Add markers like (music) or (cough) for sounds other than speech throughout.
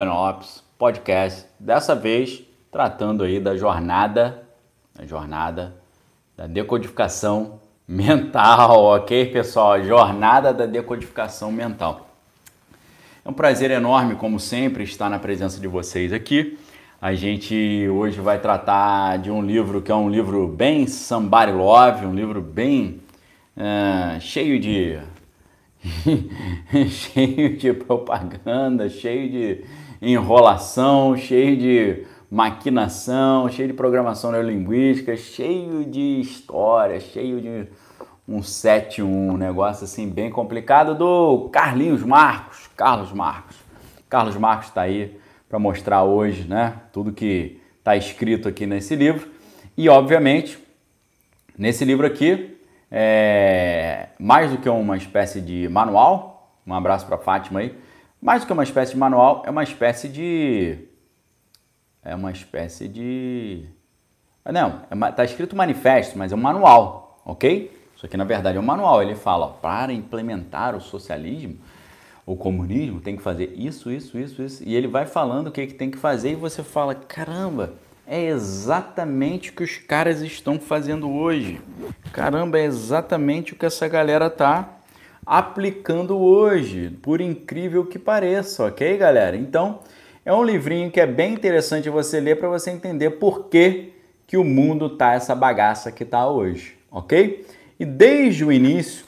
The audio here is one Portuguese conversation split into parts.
Lopes Podcast, dessa vez tratando aí da jornada, da jornada da decodificação mental, (laughs) ok, pessoal? Jornada da decodificação mental. É um prazer enorme, como sempre, estar na presença de vocês aqui. A gente hoje vai tratar de um livro que é um livro bem somebody love, um livro bem uh, cheio de (laughs) cheio de propaganda, cheio de enrolação, cheio de maquinação, cheio de programação neurolinguística, cheio de história, cheio de um 7 um negócio assim bem complicado do Carlinhos Marcos, Carlos Marcos. Carlos Marcos está aí para mostrar hoje, né, tudo que está escrito aqui nesse livro. E obviamente, nesse livro aqui, é mais do que uma espécie de manual, um abraço para Fátima aí, mais do que uma espécie de manual, é uma espécie de. É uma espécie de. Não, é tá escrito manifesto, mas é um manual, ok? Isso aqui na verdade é um manual. Ele fala: ó, para implementar o socialismo, o comunismo, tem que fazer isso, isso, isso, isso. E ele vai falando o que, que tem que fazer e você fala: caramba, é exatamente o que os caras estão fazendo hoje. Caramba, é exatamente o que essa galera tá aplicando hoje, por incrível que pareça, ok, galera? Então, é um livrinho que é bem interessante você ler para você entender por que, que o mundo tá essa bagaça que tá hoje, ok? E desde o início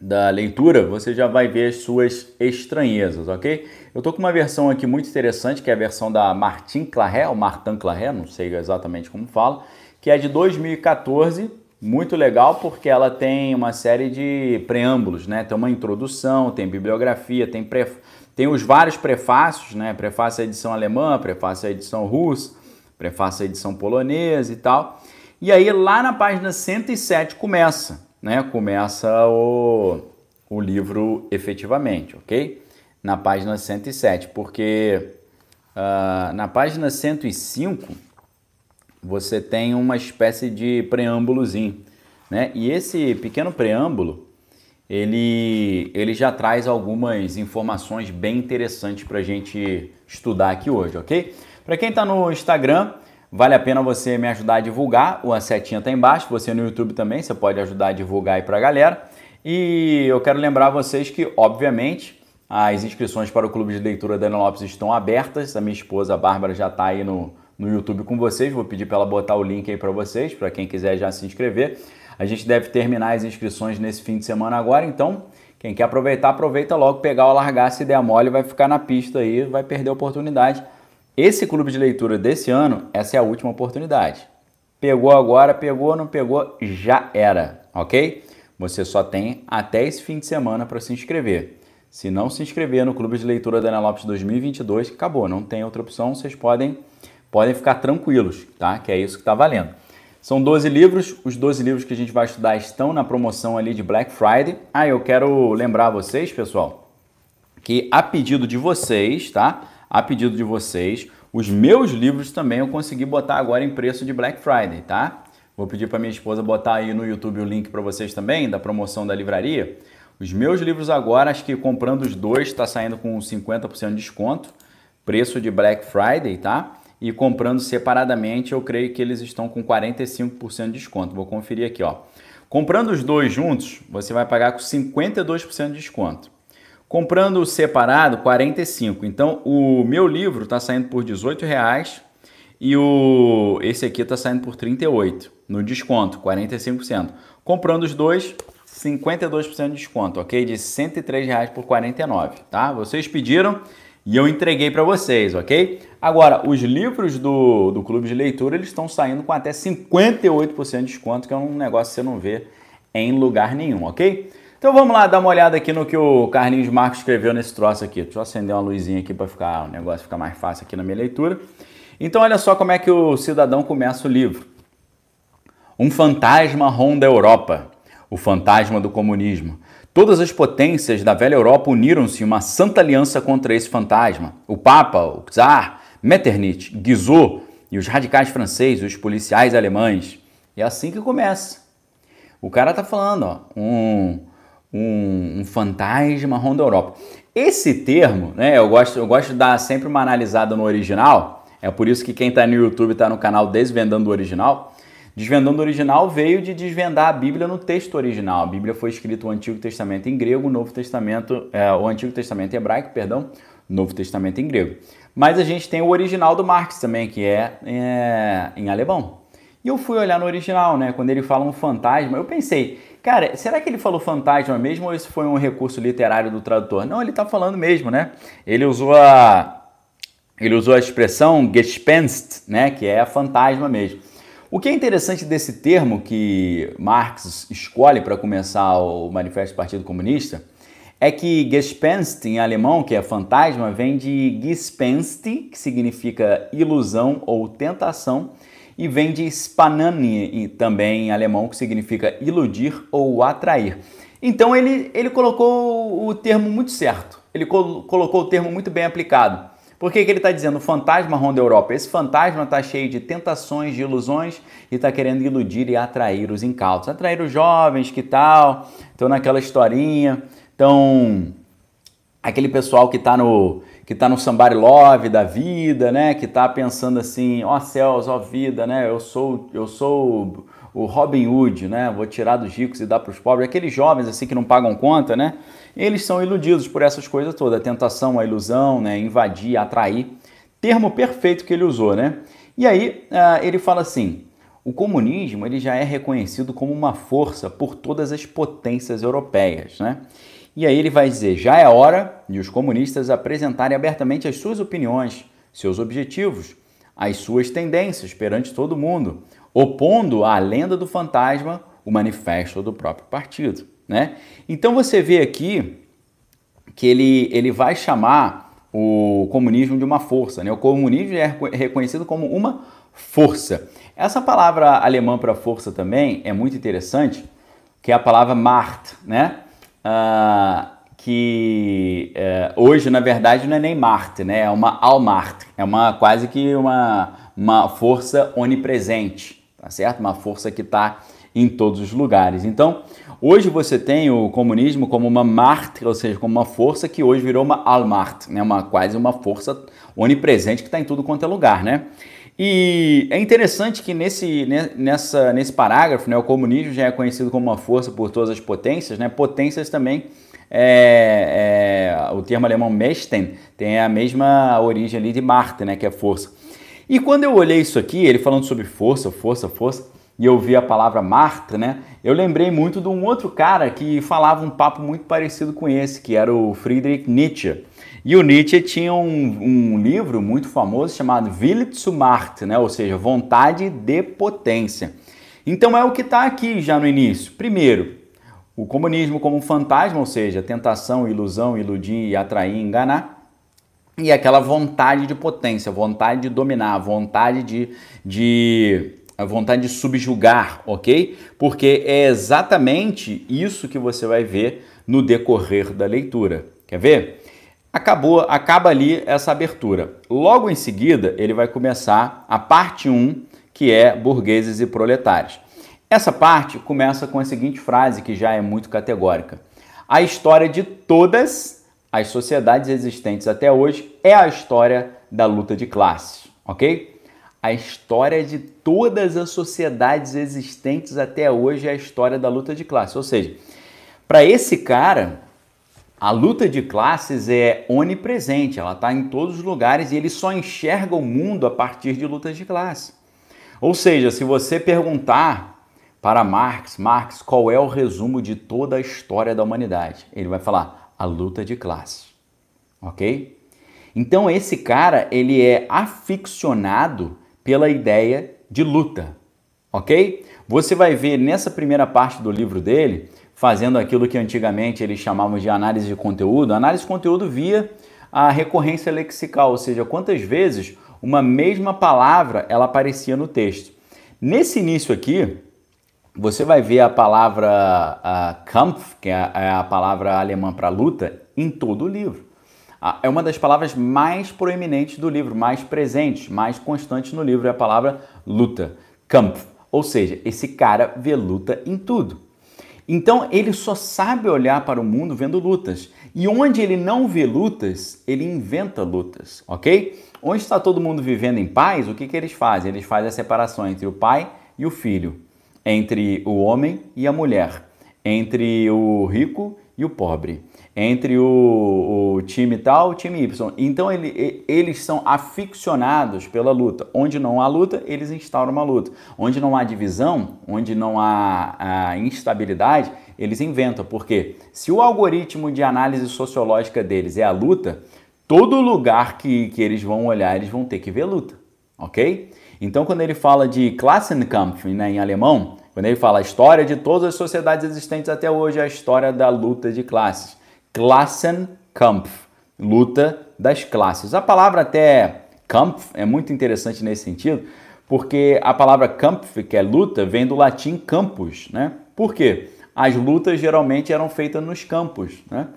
da leitura, você já vai ver as suas estranhezas, ok? Eu tô com uma versão aqui muito interessante, que é a versão da Martin Claret, ou Martin Claret, não sei exatamente como fala, que é de 2014, muito legal porque ela tem uma série de preâmbulos, né? Tem uma introdução, tem bibliografia, tem, pre... tem os vários prefácios, né? Prefácio à edição alemã, prefácio à edição russa, prefácio à edição polonesa e tal. E aí lá na página 107 começa, né? Começa o, o livro efetivamente, ok? Na página 107, porque uh, na página 105 você tem uma espécie de preâmbulozinho, né? E esse pequeno preâmbulo, ele, ele já traz algumas informações bem interessantes para a gente estudar aqui hoje, ok? Para quem está no Instagram, vale a pena você me ajudar a divulgar, o a setinha está embaixo, você no YouTube também, você pode ajudar a divulgar aí para a galera. E eu quero lembrar vocês que, obviamente, as inscrições para o Clube de Leitura da Ana Lopes estão abertas, a minha esposa a Bárbara já está aí no, no YouTube com vocês. Vou pedir para ela botar o link aí para vocês, para quem quiser já se inscrever. A gente deve terminar as inscrições nesse fim de semana agora, então quem quer aproveitar, aproveita logo, pegar o largar, se der mole, vai ficar na pista aí, vai perder a oportunidade. Esse clube de leitura desse ano, essa é a última oportunidade. Pegou agora, pegou, não pegou, já era, ok? Você só tem até esse fim de semana para se inscrever. Se não se inscrever no Clube de Leitura da Ana Lopes 2022, acabou, não tem outra opção, vocês podem podem ficar tranquilos, tá? Que é isso que está valendo. São 12 livros, os 12 livros que a gente vai estudar estão na promoção ali de Black Friday. Ah, eu quero lembrar vocês, pessoal, que a pedido de vocês, tá? A pedido de vocês, os meus livros também eu consegui botar agora em preço de Black Friday, tá? Vou pedir para minha esposa botar aí no YouTube o link para vocês também, da promoção da livraria. Os meus livros agora, acho que comprando os dois, está saindo com 50% de desconto. Preço de Black Friday, tá? E comprando separadamente, eu creio que eles estão com 45% de desconto. Vou conferir aqui, ó. Comprando os dois juntos, você vai pagar com 52% de desconto. Comprando separado, 45. Então, o meu livro está saindo por 18 reais e o esse aqui está saindo por 38 no desconto, 45%. Comprando os dois, 52% de desconto, ok? De 103 reais por 49, tá? Vocês pediram, e eu entreguei para vocês, ok? Agora, os livros do, do Clube de Leitura, eles estão saindo com até 58% de desconto, que é um negócio que você não vê em lugar nenhum, ok? Então vamos lá dar uma olhada aqui no que o Carlinhos Marcos escreveu nesse troço aqui. Deixa eu acender uma luzinha aqui para ficar o negócio ficar mais fácil aqui na minha leitura. Então olha só como é que o cidadão começa o livro. Um fantasma ronda a Europa, o fantasma do comunismo. Todas as potências da velha Europa uniram-se em uma santa aliança contra esse fantasma. O Papa, o Czar, Metternich, Guizot e os radicais franceses, os policiais alemães. É assim que começa. O cara tá falando, ó, um, um, um fantasma ronda Europa. Esse termo, né, eu gosto, eu gosto de dar sempre uma analisada no original, é por isso que quem está no YouTube está no canal Desvendando o Original. Desvendando o Original veio de desvendar a Bíblia no texto original. A Bíblia foi escrita o Antigo Testamento em grego, o Novo Testamento, é, o Antigo Testamento em hebraico, perdão, Novo Testamento em grego. Mas a gente tem o original do Marx também, que é, é em alemão. E eu fui olhar no original, né? Quando ele fala um fantasma, eu pensei, cara, será que ele falou fantasma mesmo ou esse foi um recurso literário do tradutor? Não, ele está falando mesmo, né? Ele usou a ele usou a expressão Gespenst, né, que é fantasma mesmo. O que é interessante desse termo que Marx escolhe para começar o Manifesto do Partido Comunista é que Gespenst em alemão, que é fantasma, vem de Gespenst, que significa ilusão ou tentação, e vem de Spanani, também em alemão, que significa iludir ou atrair. Então ele, ele colocou o termo muito certo, ele col colocou o termo muito bem aplicado. Por que, que ele está dizendo fantasma ronda Europa? Esse fantasma está cheio de tentações, de ilusões e está querendo iludir e atrair os incautos, atrair os jovens, que tal, estão naquela historinha, então aquele pessoal que está no que tá no somebody love da vida, né, que está pensando assim, ó oh, céus, ó oh, vida, né, eu sou eu sou o Robin Hood, né, vou tirar dos ricos e dar para os pobres, aqueles jovens assim que não pagam conta, né, eles são iludidos por essas coisas todas, a tentação, a ilusão, né, invadir, atrair, termo perfeito que ele usou, né? E aí uh, ele fala assim, o comunismo ele já é reconhecido como uma força por todas as potências europeias, né? E aí ele vai dizer, já é hora de os comunistas apresentarem abertamente as suas opiniões, seus objetivos, as suas tendências perante todo mundo, opondo à lenda do fantasma o manifesto do próprio partido. Né? Então você vê aqui que ele, ele vai chamar o comunismo de uma força. Né? O comunismo é reconhecido como uma força. Essa palavra alemã para força também é muito interessante, que é a palavra Macht, né? Ah, que é, hoje, na verdade, não é nem Macht, né? é uma Allmacht, é uma quase que uma, uma força onipresente, tá certo? Uma força que está em todos os lugares. Então, hoje você tem o comunismo como uma Macht, ou seja, como uma força que hoje virou uma Allmacht, né? uma, quase uma força onipresente que está em tudo quanto é lugar, né? E é interessante que nesse, nessa, nesse parágrafo, né, o comunismo já é conhecido como uma força por todas as potências, né? Potências também, é, é, o termo alemão Mächten tem a mesma origem ali de Macht, né, que é força. E quando eu olhei isso aqui, ele falando sobre força, força, força, e eu vi a palavra Marta, né? Eu lembrei muito de um outro cara que falava um papo muito parecido com esse, que era o Friedrich Nietzsche. E o Nietzsche tinha um, um livro muito famoso chamado Wille zu Macht, né? ou seja, vontade de potência. Então é o que está aqui já no início. Primeiro, o comunismo como um fantasma, ou seja, tentação, ilusão, iludir, atrair, enganar. E aquela vontade de potência, vontade de dominar, vontade de, de a vontade de subjugar, ok? Porque é exatamente isso que você vai ver no decorrer da leitura. Quer ver? Acabou, acaba ali essa abertura. Logo em seguida, ele vai começar a parte 1, que é burgueses e proletários. Essa parte começa com a seguinte frase, que já é muito categórica: A história de todas as sociedades existentes até hoje é a história da luta de classes, ok? A história de todas as sociedades existentes até hoje é a história da luta de classes. Ou seja, para esse cara, a luta de classes é onipresente, ela está em todos os lugares e ele só enxerga o mundo a partir de lutas de classe. Ou seja, se você perguntar para Marx, Marx, qual é o resumo de toda a história da humanidade? Ele vai falar a luta de classes. Ok? Então esse cara ele é aficionado pela ideia de luta, ok? Você vai ver nessa primeira parte do livro dele, fazendo aquilo que antigamente eles chamavam de análise de conteúdo, análise de conteúdo via a recorrência lexical, ou seja, quantas vezes uma mesma palavra ela aparecia no texto. Nesse início aqui, você vai ver a palavra Kampf, que é a, é a palavra alemã para luta, em todo o livro é uma das palavras mais proeminentes do livro, mais presentes, mais constantes no livro, é a palavra luta, Kampf. Ou seja, esse cara vê luta em tudo. Então ele só sabe olhar para o mundo vendo lutas. E onde ele não vê lutas, ele inventa lutas, ok? Onde está todo mundo vivendo em paz, o que, que eles fazem? Eles fazem a separação entre o pai e o filho, entre o homem e a mulher, entre o rico e o pobre entre o, o time tal e o time Y. Então ele, eles são aficionados pela luta. Onde não há luta, eles instauram uma luta. Onde não há divisão, onde não há instabilidade, eles inventam. Porque se o algoritmo de análise sociológica deles é a luta, todo lugar que, que eles vão olhar, eles vão ter que ver luta. Ok? Então, quando ele fala de Klassenkampf né, em alemão, quando ele fala a história de todas as sociedades existentes até hoje, é a história da luta de classes. Klassenkampf, luta das classes. A palavra até Kampf é muito interessante nesse sentido, porque a palavra Kampf, que é luta, vem do latim campus, né? Por quê? As lutas geralmente eram feitas nos campos, né?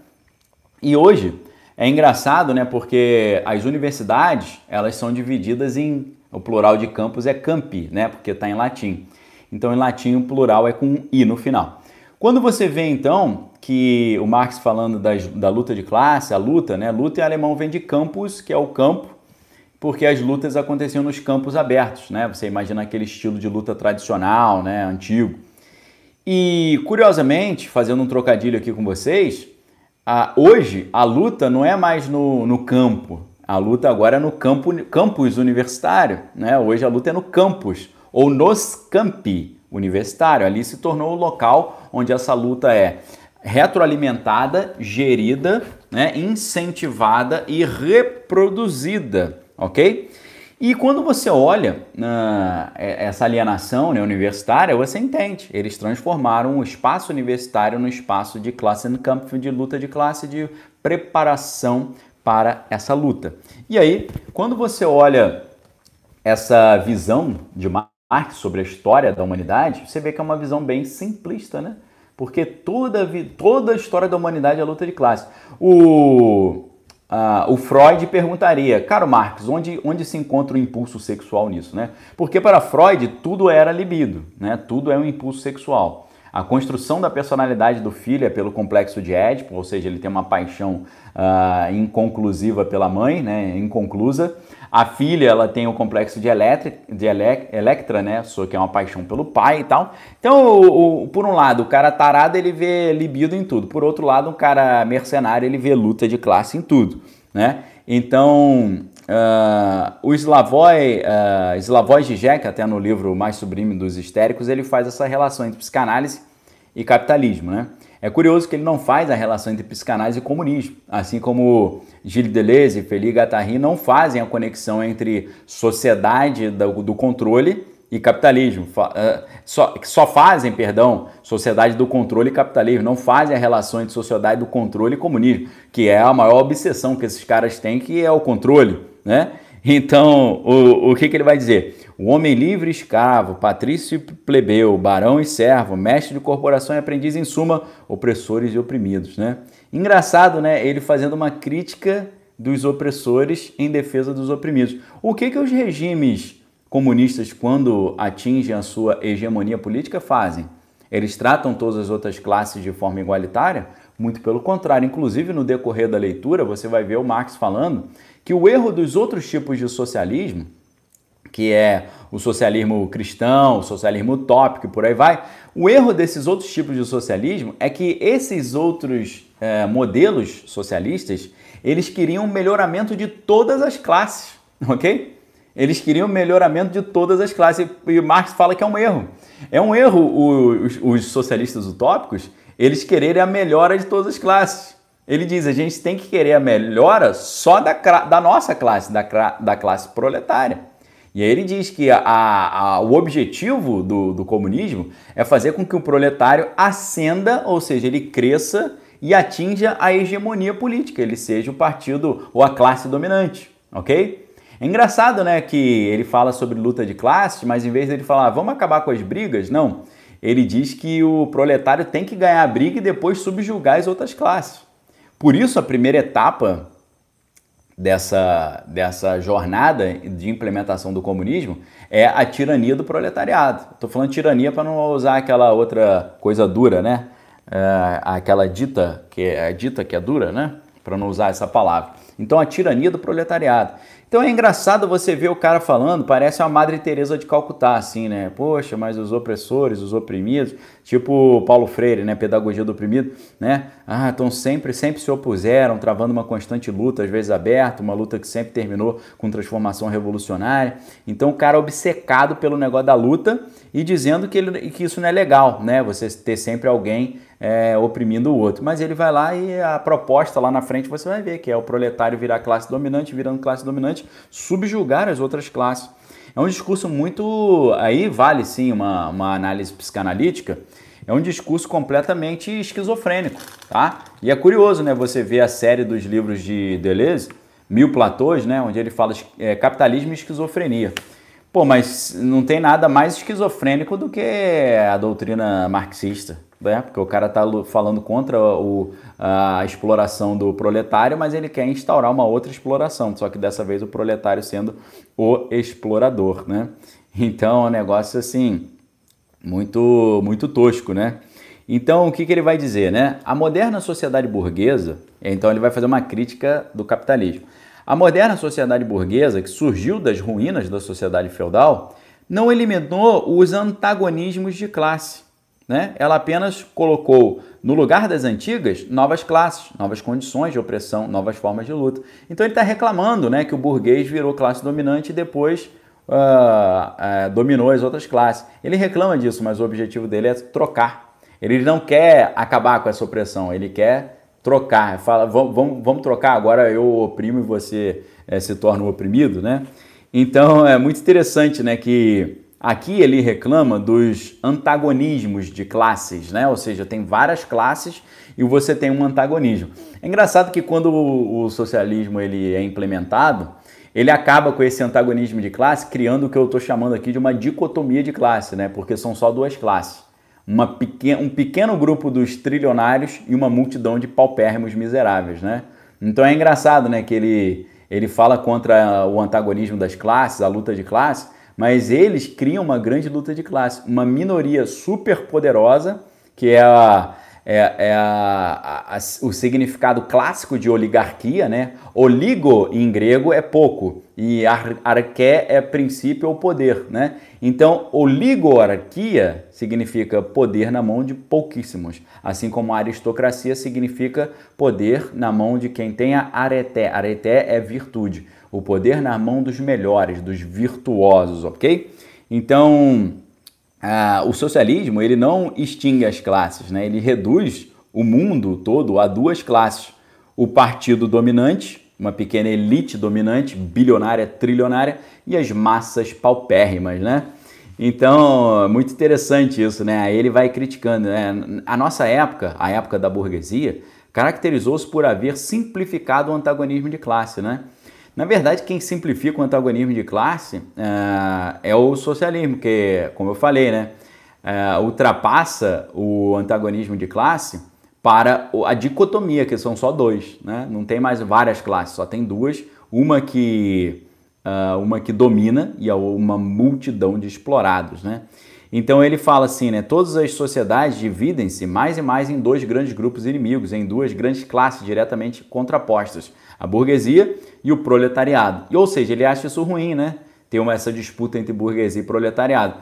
E hoje é engraçado, né? Porque as universidades, elas são divididas em o plural de campus é campi, né? Porque está em latim. Então, em latim, o plural é com i no final. Quando você vê, então, que o Marx falando das, da luta de classe, a luta, né? Luta em alemão vem de campus, que é o campo, porque as lutas aconteciam nos campos abertos, né? Você imagina aquele estilo de luta tradicional, né? Antigo. E, curiosamente, fazendo um trocadilho aqui com vocês, a, hoje a luta não é mais no, no campo, a luta agora é no campo, campus universitário, né? Hoje a luta é no campus, ou nos campi universitário. Ali se tornou o local onde essa luta é retroalimentada, gerida, né, incentivada e reproduzida, ok? E quando você olha uh, essa alienação né, universitária, você entende. Eles transformaram o espaço universitário no espaço de Klassenkampf, de luta de classe, de preparação para essa luta. E aí, quando você olha essa visão de Marx sobre a história da humanidade, você vê que é uma visão bem simplista, né? Porque toda, toda a história da humanidade é luta de classe. O, o Freud perguntaria, caro Marx, onde, onde se encontra o impulso sexual nisso? Né? Porque para Freud tudo era libido, né? tudo é um impulso sexual. A construção da personalidade do filho é pelo complexo de Édipo, ou seja, ele tem uma paixão uh, inconclusiva pela mãe, né, inconclusa. A filha, ela tem o complexo de, Eletri, de Ele, Electra, né, só que é uma paixão pelo pai e tal. Então, o, o, por um lado, o cara tarado, ele vê libido em tudo. Por outro lado, um cara mercenário, ele vê luta de classe em tudo, né? Então, uh, o Slavoj, uh, Slavoj Žižek, até no livro Mais Sublime dos Histéricos, ele faz essa relação entre psicanálise e capitalismo, né? É curioso que ele não faz a relação entre psicanálise e comunismo, assim como Gilles Deleuze e Félix Guattari não fazem a conexão entre sociedade do, controle e capitalismo. Eh, só, só fazem, perdão, sociedade do controle e capitalismo, não fazem a relação entre sociedade do controle e comunismo, que é a maior obsessão que esses caras têm, que é o controle, né? Então, o, o que, que ele vai dizer? O homem livre escravo, patrício e plebeu, barão e servo, mestre de corporação e aprendiz, em suma, opressores e oprimidos, né? Engraçado, né? Ele fazendo uma crítica dos opressores em defesa dos oprimidos. O que que os regimes comunistas, quando atingem a sua hegemonia política, fazem? Eles tratam todas as outras classes de forma igualitária? Muito pelo contrário. Inclusive, no decorrer da leitura, você vai ver o Marx falando que o erro dos outros tipos de socialismo que é o socialismo cristão, o socialismo utópico e por aí vai. O erro desses outros tipos de socialismo é que esses outros é, modelos socialistas, eles queriam melhoramento de todas as classes, (laughs) ok? Eles queriam melhoramento de todas as classes e Marx fala que é um erro. É um erro os, os socialistas utópicos, eles quererem a melhora de todas as classes. Ele diz, a gente tem que querer a melhora só da, da nossa classe, da, da classe proletária. E aí ele diz que a, a, o objetivo do, do comunismo é fazer com que o proletário ascenda, ou seja, ele cresça e atinja a hegemonia política, ele seja o partido ou a classe dominante, ok? É engraçado, né, que ele fala sobre luta de classe, mas em vez dele falar, vamos acabar com as brigas, não. Ele diz que o proletário tem que ganhar a briga e depois subjugar as outras classes. Por isso, a primeira etapa dessa, dessa jornada de implementação do comunismo é a tirania do proletariado. Estou falando tirania para não usar aquela outra coisa dura, né? é, aquela dita que é dita que é dura, né? Para não usar essa palavra. Então a tirania do proletariado. Então é engraçado você ver o cara falando, parece uma Madre Teresa de Calcutá, assim, né? Poxa, mas os opressores, os oprimidos, tipo Paulo Freire, né? Pedagogia do oprimido, né? Ah, então sempre, sempre se opuseram, travando uma constante luta, às vezes aberta, uma luta que sempre terminou com transformação revolucionária. Então o cara obcecado pelo negócio da luta e dizendo que, ele, que isso não é legal, né? Você ter sempre alguém é, oprimindo o outro. Mas ele vai lá e a proposta lá na frente você vai ver que é o proletário virar classe dominante, virando classe dominante, subjugar as outras classes. É um discurso muito. Aí vale sim uma, uma análise psicanalítica. É um discurso completamente esquizofrênico, tá? E é curioso, né? Você ver a série dos livros de Deleuze, Mil Platôs, né? Onde ele fala é, capitalismo e esquizofrenia. Pô, mas não tem nada mais esquizofrênico do que a doutrina marxista, né? Porque o cara tá falando contra o, a exploração do proletário, mas ele quer instaurar uma outra exploração, só que dessa vez o proletário sendo o explorador, né? Então é um negócio assim muito muito tosco, né? Então o que, que ele vai dizer, né? A moderna sociedade burguesa, então ele vai fazer uma crítica do capitalismo. A moderna sociedade burguesa, que surgiu das ruínas da sociedade feudal, não eliminou os antagonismos de classe. Né? Ela apenas colocou no lugar das antigas novas classes, novas condições de opressão, novas formas de luta. Então ele está reclamando né, que o burguês virou classe dominante e depois uh, uh, dominou as outras classes. Ele reclama disso, mas o objetivo dele é trocar. Ele não quer acabar com essa opressão, ele quer trocar, fala, vamos, vamos, trocar, agora eu oprimo e você é, se torna o oprimido, né? Então é muito interessante, né, que aqui ele reclama dos antagonismos de classes, né? Ou seja, tem várias classes e você tem um antagonismo. É engraçado que quando o, socialismo ele é implementado, ele acaba com esse antagonismo de classe, criando o que eu estou chamando aqui de uma dicotomia de classe, né? Porque são só duas classes uma um pequeno grupo dos trilionários e uma multidão de paupérrimos miseráveis, né? Então é engraçado, né, que ele, ele fala contra o antagonismo das classes, a luta de classe, mas eles criam uma grande luta de classe, uma minoria super poderosa, que é a, é, é a, a, o significado clássico de oligarquia, né? Oligo em grego é pouco e ar, arqué é princípio ou poder, né? Então, oligarquia significa poder na mão de pouquíssimos, assim como aristocracia significa poder na mão de quem tem a areté. Areté é virtude, o poder na mão dos melhores, dos virtuosos, ok? Então, ah, o socialismo ele não extingue as classes, né? ele reduz o mundo todo a duas classes: o partido dominante, uma pequena elite dominante, bilionária, trilionária, e as massas paupérrimas, né? Então, muito interessante isso, né? Aí ele vai criticando, né? A nossa época, a época da burguesia, caracterizou-se por haver simplificado o antagonismo de classe, né? Na verdade, quem simplifica o antagonismo de classe uh, é o socialismo, que, como eu falei, né, uh, ultrapassa o antagonismo de classe para a dicotomia, que são só dois. Né? Não tem mais várias classes, só tem duas. Uma que, uh, uma que domina e uma multidão de explorados. Né? Então ele fala assim, né? Todas as sociedades dividem-se mais e mais em dois grandes grupos inimigos, em duas grandes classes diretamente contrapostas a burguesia e o proletariado. E, ou seja, ele acha isso ruim, né? Ter uma, essa disputa entre burguesia e proletariado.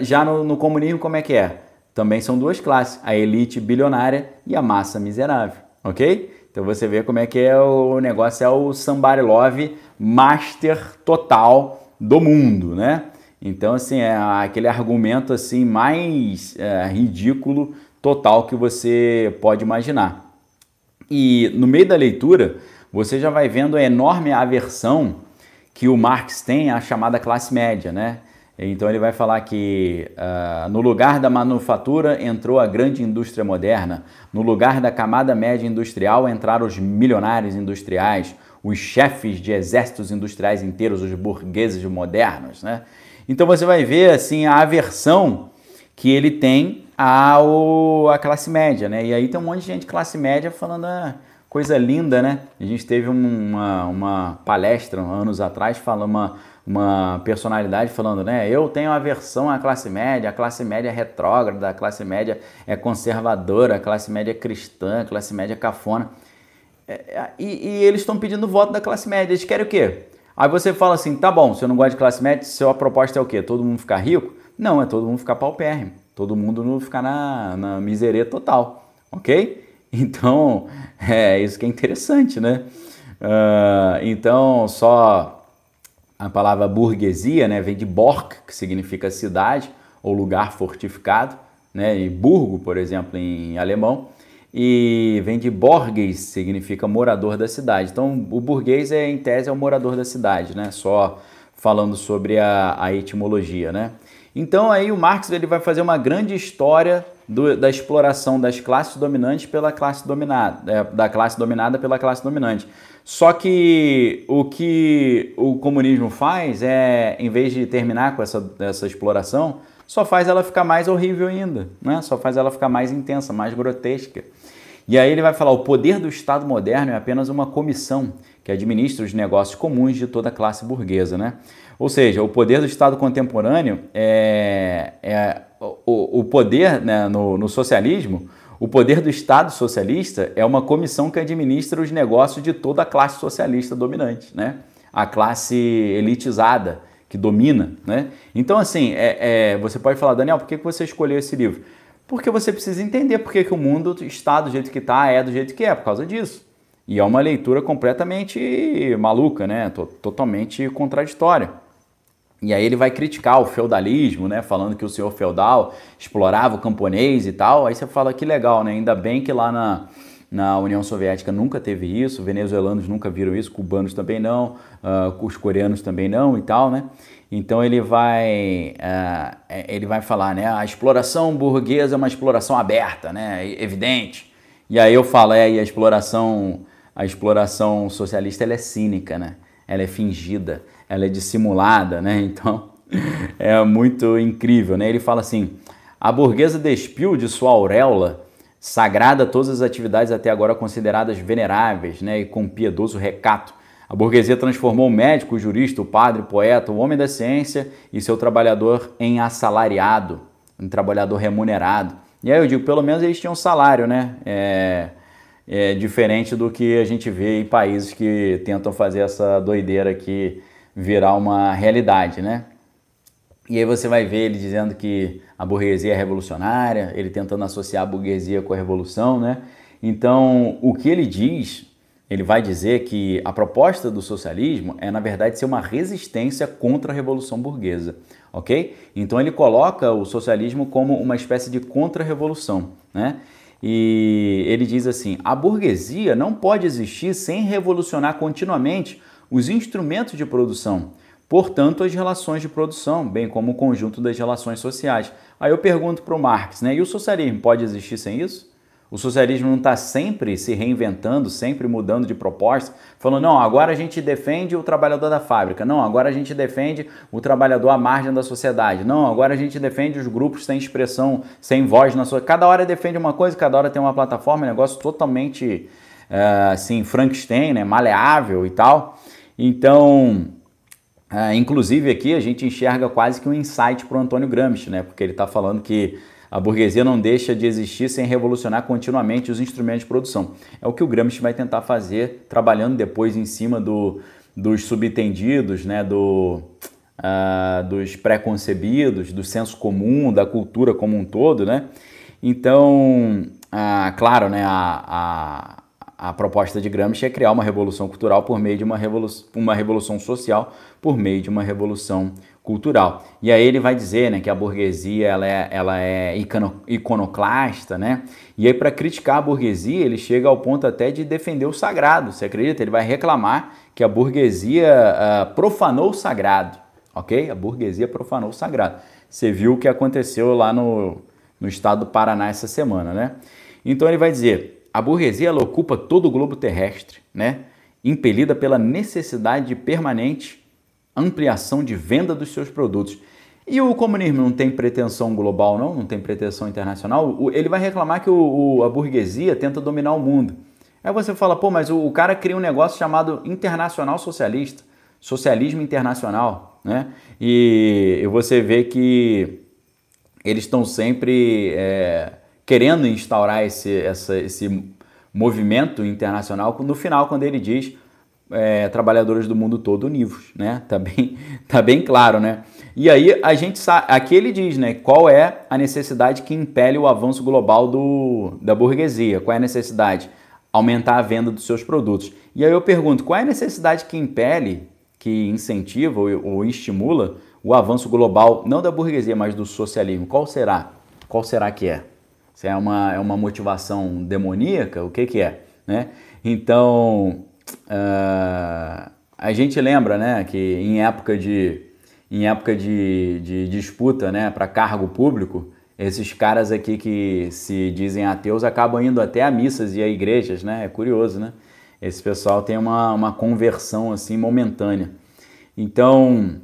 Já no, no comunismo, como é que é? Também são duas classes, a elite bilionária e a massa miserável, ok? Então você vê como é que é o negócio, é o somebody love master total do mundo, né? Então, assim, é aquele argumento assim mais é, ridículo total que você pode imaginar. E no meio da leitura, você já vai vendo a enorme aversão que o Marx tem à chamada classe média, né? Então ele vai falar que uh, no lugar da manufatura entrou a grande indústria moderna, no lugar da camada média industrial entraram os milionários industriais, os chefes de exércitos industriais inteiros, os burgueses modernos, né? Então você vai ver assim a aversão que ele tem ao, à classe média, né? E aí tem um monte de gente classe média falando, ah, Coisa linda, né? A gente teve uma, uma palestra anos atrás, falando uma, uma personalidade falando, né? Eu tenho aversão à classe média, a classe média é retrógrada, a classe média é conservadora, a classe média é cristã, a classe média é cafona. É, é, e, e eles estão pedindo voto da classe média. Eles querem o quê? Aí você fala assim, tá bom, se eu não gosto de classe média, sua proposta é o quê? Todo mundo ficar rico? Não, é todo mundo ficar paupérrimo. Todo mundo não ficar na, na miséria total, ok? (laughs) Então, é isso que é interessante, né? Uh, então, só a palavra burguesia, né, vem de Borg, que significa cidade ou lugar fortificado, né, e burgo, por exemplo, em alemão, e vem de Borges, significa morador da cidade. Então, o burguês, é, em tese, é o morador da cidade, né, só falando sobre a, a etimologia, né. Então, aí o Marx ele vai fazer uma grande história do, da exploração das classes dominantes pela classe dominada, é, da classe dominada pela classe dominante. Só que o que o comunismo faz é, em vez de terminar com essa, essa exploração, só faz ela ficar mais horrível ainda, né? só faz ela ficar mais intensa, mais grotesca. E aí ele vai falar: o poder do Estado moderno é apenas uma comissão que administra os negócios comuns de toda a classe burguesa. Né? Ou seja, o poder do Estado contemporâneo é, é o, o poder né, no, no socialismo, o poder do Estado socialista é uma comissão que administra os negócios de toda a classe socialista dominante, né? a classe elitizada que domina. Né? Então, assim, é, é, você pode falar, Daniel, por que você escolheu esse livro? Porque você precisa entender por que, que o mundo está do jeito que está, é do jeito que é, por causa disso. E é uma leitura completamente maluca, né? totalmente contraditória. E aí ele vai criticar o feudalismo, né? Falando que o senhor feudal explorava o camponês e tal. Aí você fala que legal, né? Ainda bem que lá na, na União Soviética nunca teve isso, venezuelanos nunca viram isso, cubanos também não, uh, os coreanos também não e tal, né? Então ele vai, uh, ele vai falar, né? A exploração burguesa é uma exploração aberta, né? Evidente. E aí eu falo, é, e a exploração, a exploração socialista ela é cínica, né? Ela é fingida ela é dissimulada, né? (laughs) Então é muito incrível, né? Ele fala assim: a burguesa despiu de sua auréola sagrada todas as atividades até agora consideradas veneráveis, né? E com piedoso recato. A burguesia transformou o médico, o jurista, o padre, o poeta, o homem da ciência e seu trabalhador em assalariado, um trabalhador remunerado. E aí eu digo, pelo menos eles tinham salário, né? É, é diferente do que a gente vê em países que tentam fazer essa doideira aqui virar uma realidade, né? E aí você vai ver ele dizendo que a burguesia é revolucionária, ele tentando associar a burguesia com a revolução, né? Então, o que ele diz, ele vai dizer que a proposta do socialismo é, na verdade, ser uma resistência contra a revolução burguesa, ok? Então, ele coloca o socialismo como uma espécie de contra-revolução, né? E ele diz assim: a burguesia não pode existir sem revolucionar continuamente os instrumentos de produção, portanto, as relações de produção, bem como o conjunto das relações sociais. Aí eu pergunto para o Marx, né? E o socialismo pode existir sem isso? O socialismo não está sempre se reinventando, sempre mudando de proposta, falando, não, agora a gente defende o trabalhador da fábrica, não, agora a gente defende o trabalhador à margem da sociedade, não, agora a gente defende os grupos sem expressão, sem voz na sua. Cada hora defende uma coisa, cada hora tem uma plataforma, um negócio totalmente uh, assim, Frankenstein, né? maleável e tal. Então, é, inclusive aqui a gente enxerga quase que um insight para o Antônio Gramsci, né? porque ele está falando que a burguesia não deixa de existir sem revolucionar continuamente os instrumentos de produção. É o que o Gramsci vai tentar fazer, trabalhando depois em cima do, dos subentendidos, né? do, uh, dos preconcebidos, do senso comum, da cultura como um todo. Né? Então, uh, claro, né? a, a a proposta de Gramsci é criar uma revolução cultural por meio de uma revolução, uma revolução social por meio de uma revolução cultural. E aí ele vai dizer né, que a burguesia ela é, ela é iconoclasta, né? E aí para criticar a burguesia ele chega ao ponto até de defender o sagrado. Você acredita? Ele vai reclamar que a burguesia uh, profanou o sagrado, ok? A burguesia profanou o sagrado. Você viu o que aconteceu lá no, no estado do Paraná essa semana, né? Então ele vai dizer a burguesia ela ocupa todo o globo terrestre, né? impelida pela necessidade de permanente ampliação de venda dos seus produtos. E o comunismo não tem pretensão global, não? Não tem pretensão internacional? Ele vai reclamar que o, o, a burguesia tenta dominar o mundo. Aí você fala, pô, mas o, o cara cria um negócio chamado Internacional Socialista, Socialismo Internacional, né? E, e você vê que eles estão sempre é, querendo instaurar esse, essa, esse movimento internacional no final, quando ele diz é, trabalhadores do mundo todo univos, né? (laughs) Tá bem, tá bem claro, né? E aí a gente sabe, aqui ele diz, né? Qual é a necessidade que impele o avanço global do, da burguesia? Qual é a necessidade? Aumentar a venda dos seus produtos. E aí eu pergunto, qual é a necessidade que impele, que incentiva ou, ou estimula o avanço global, não da burguesia, mas do socialismo? Qual será? Qual será que é? Se é uma, é uma motivação demoníaca, o que, que é? Né? Então, uh, a gente lembra né, que em época de, em época de, de disputa né, para cargo público, esses caras aqui que se dizem ateus acabam indo até a missas e a igrejas, né? É curioso, né? Esse pessoal tem uma, uma conversão assim momentânea. Então,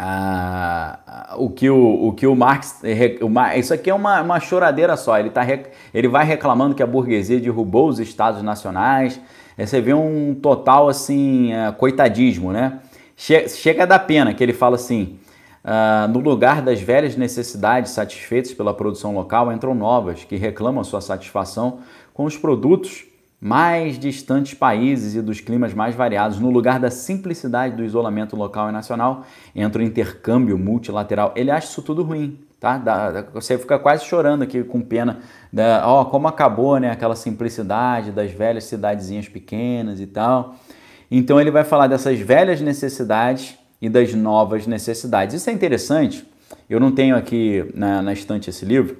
ah, o, que o, o que o Marx. O, isso aqui é uma, uma choradeira só. Ele, tá, ele vai reclamando que a burguesia derrubou os estados nacionais. Aí você vê um total assim, é, coitadismo, né? Che, chega da pena que ele fala assim. Uh, no lugar das velhas necessidades satisfeitas pela produção local, entram novas, que reclamam sua satisfação com os produtos mais distantes países e dos climas mais variados, no lugar da simplicidade do isolamento local e nacional, entra o intercâmbio multilateral. Ele acha isso tudo ruim, tá? você fica quase chorando aqui com pena da, ó, como acabou, né, aquela simplicidade das velhas cidadezinhas pequenas e tal. Então ele vai falar dessas velhas necessidades e das novas necessidades. Isso é interessante. Eu não tenho aqui na, na estante esse livro,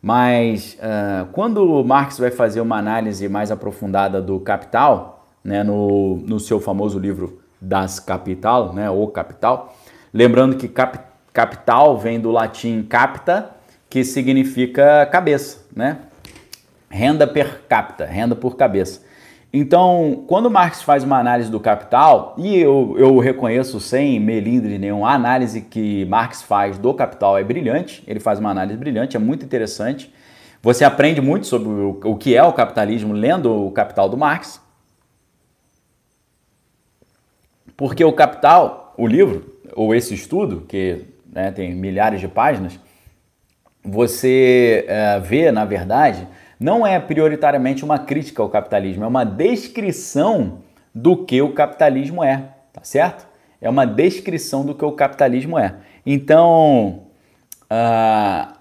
mas uh, quando Marx vai fazer uma análise mais aprofundada do Capital, né, no, no seu famoso livro Das Capital, né, O Capital, lembrando que cap, capital vem do latim capta, que significa cabeça, né? Renda per capita, renda por cabeça. Então, quando Marx faz uma análise do capital, e eu, eu reconheço sem melindre nenhum, a análise que Marx faz do capital é brilhante, ele faz uma análise brilhante, é muito interessante. Você aprende muito sobre o, o que é o capitalismo lendo o Capital do Marx. Porque o Capital, o livro, ou esse estudo, que né, tem milhares de páginas, você é, vê, na verdade, não é prioritariamente uma crítica ao capitalismo, é uma descrição do que o capitalismo é, tá certo? É uma descrição do que o capitalismo é. Então, uh,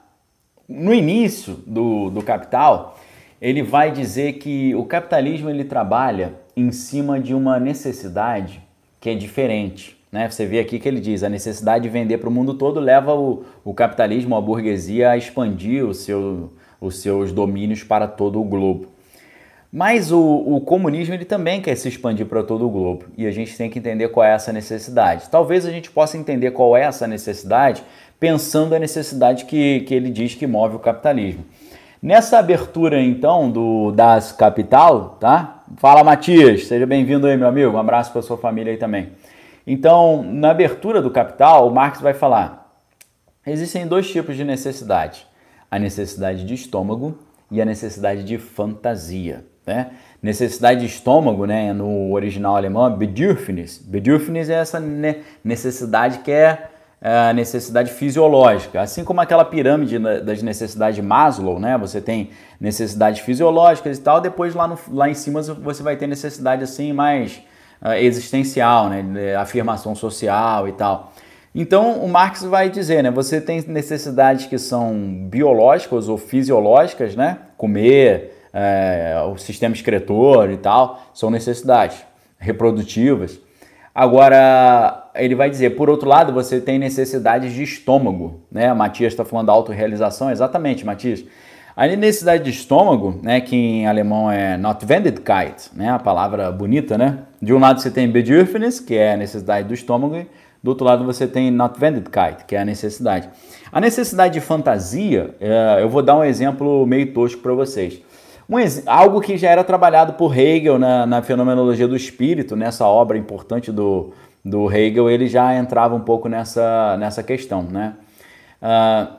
no início do, do Capital, ele vai dizer que o capitalismo ele trabalha em cima de uma necessidade que é diferente. Né? Você vê aqui que ele diz a necessidade de vender para o mundo todo leva o, o capitalismo, a burguesia a expandir o seu, os seus domínios para todo o globo. Mas o, o, comunismo ele também quer se expandir para todo o globo e a gente tem que entender qual é essa necessidade. Talvez a gente possa entender qual é essa necessidade pensando a necessidade que, que ele diz que move o capitalismo. Nessa abertura então do Das Capital, tá? Fala Matias, seja bem-vindo aí meu amigo, um abraço para sua família aí também. Então, na abertura do Capital, o Marx vai falar: existem dois tipos de necessidade a necessidade de estômago e a necessidade de fantasia. Né? Necessidade de estômago, né, no original alemão, Bedürfnis. Bedürfnis é essa necessidade que é, é a necessidade fisiológica, assim como aquela pirâmide das necessidades de Maslow, né? Você tem necessidades fisiológicas e tal, depois lá, no, lá em cima você vai ter necessidade assim mais uh, existencial, né? Afirmação social e tal. Então, o Marx vai dizer, né, você tem necessidades que são biológicas ou fisiológicas, né, comer, é, o sistema excretor e tal, são necessidades reprodutivas. Agora, ele vai dizer, por outro lado, você tem necessidades de estômago, né? Matias está falando da autorrealização, exatamente, Matias. A necessidade de estômago, né, que em alemão é Notwendigkeit, né, a palavra bonita, né? De um lado você tem Bedürfnis, que é a necessidade do estômago, do outro lado você tem Notwendigkeit, que é a necessidade. A necessidade de fantasia, é, eu vou dar um exemplo meio tosco para vocês. Um, algo que já era trabalhado por Hegel na, na, fenomenologia do espírito, nessa obra importante do, do Hegel, ele já entrava um pouco nessa, nessa questão. Né? Uh,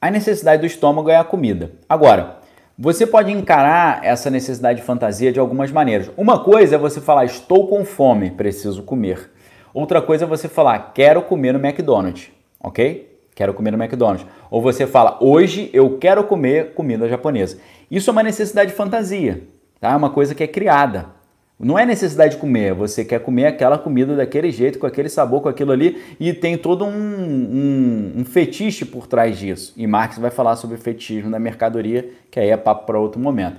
a necessidade do estômago é a comida. Agora, Você pode encarar essa necessidade de fantasia de algumas maneiras. Uma coisa é você falar, estou com fome, preciso comer. Outra coisa é você falar, quero comer no McDonald's, ok? Quero comer no McDonald's. Ou você fala, hoje eu quero comer comida japonesa. Isso é uma necessidade de fantasia, tá? É uma coisa que é criada. Não é necessidade de comer, você quer comer aquela comida daquele jeito, com aquele sabor, com aquilo ali, e tem todo um, um, um fetiche por trás disso. E Marx vai falar sobre o fetichismo da mercadoria, que aí é papo para outro momento.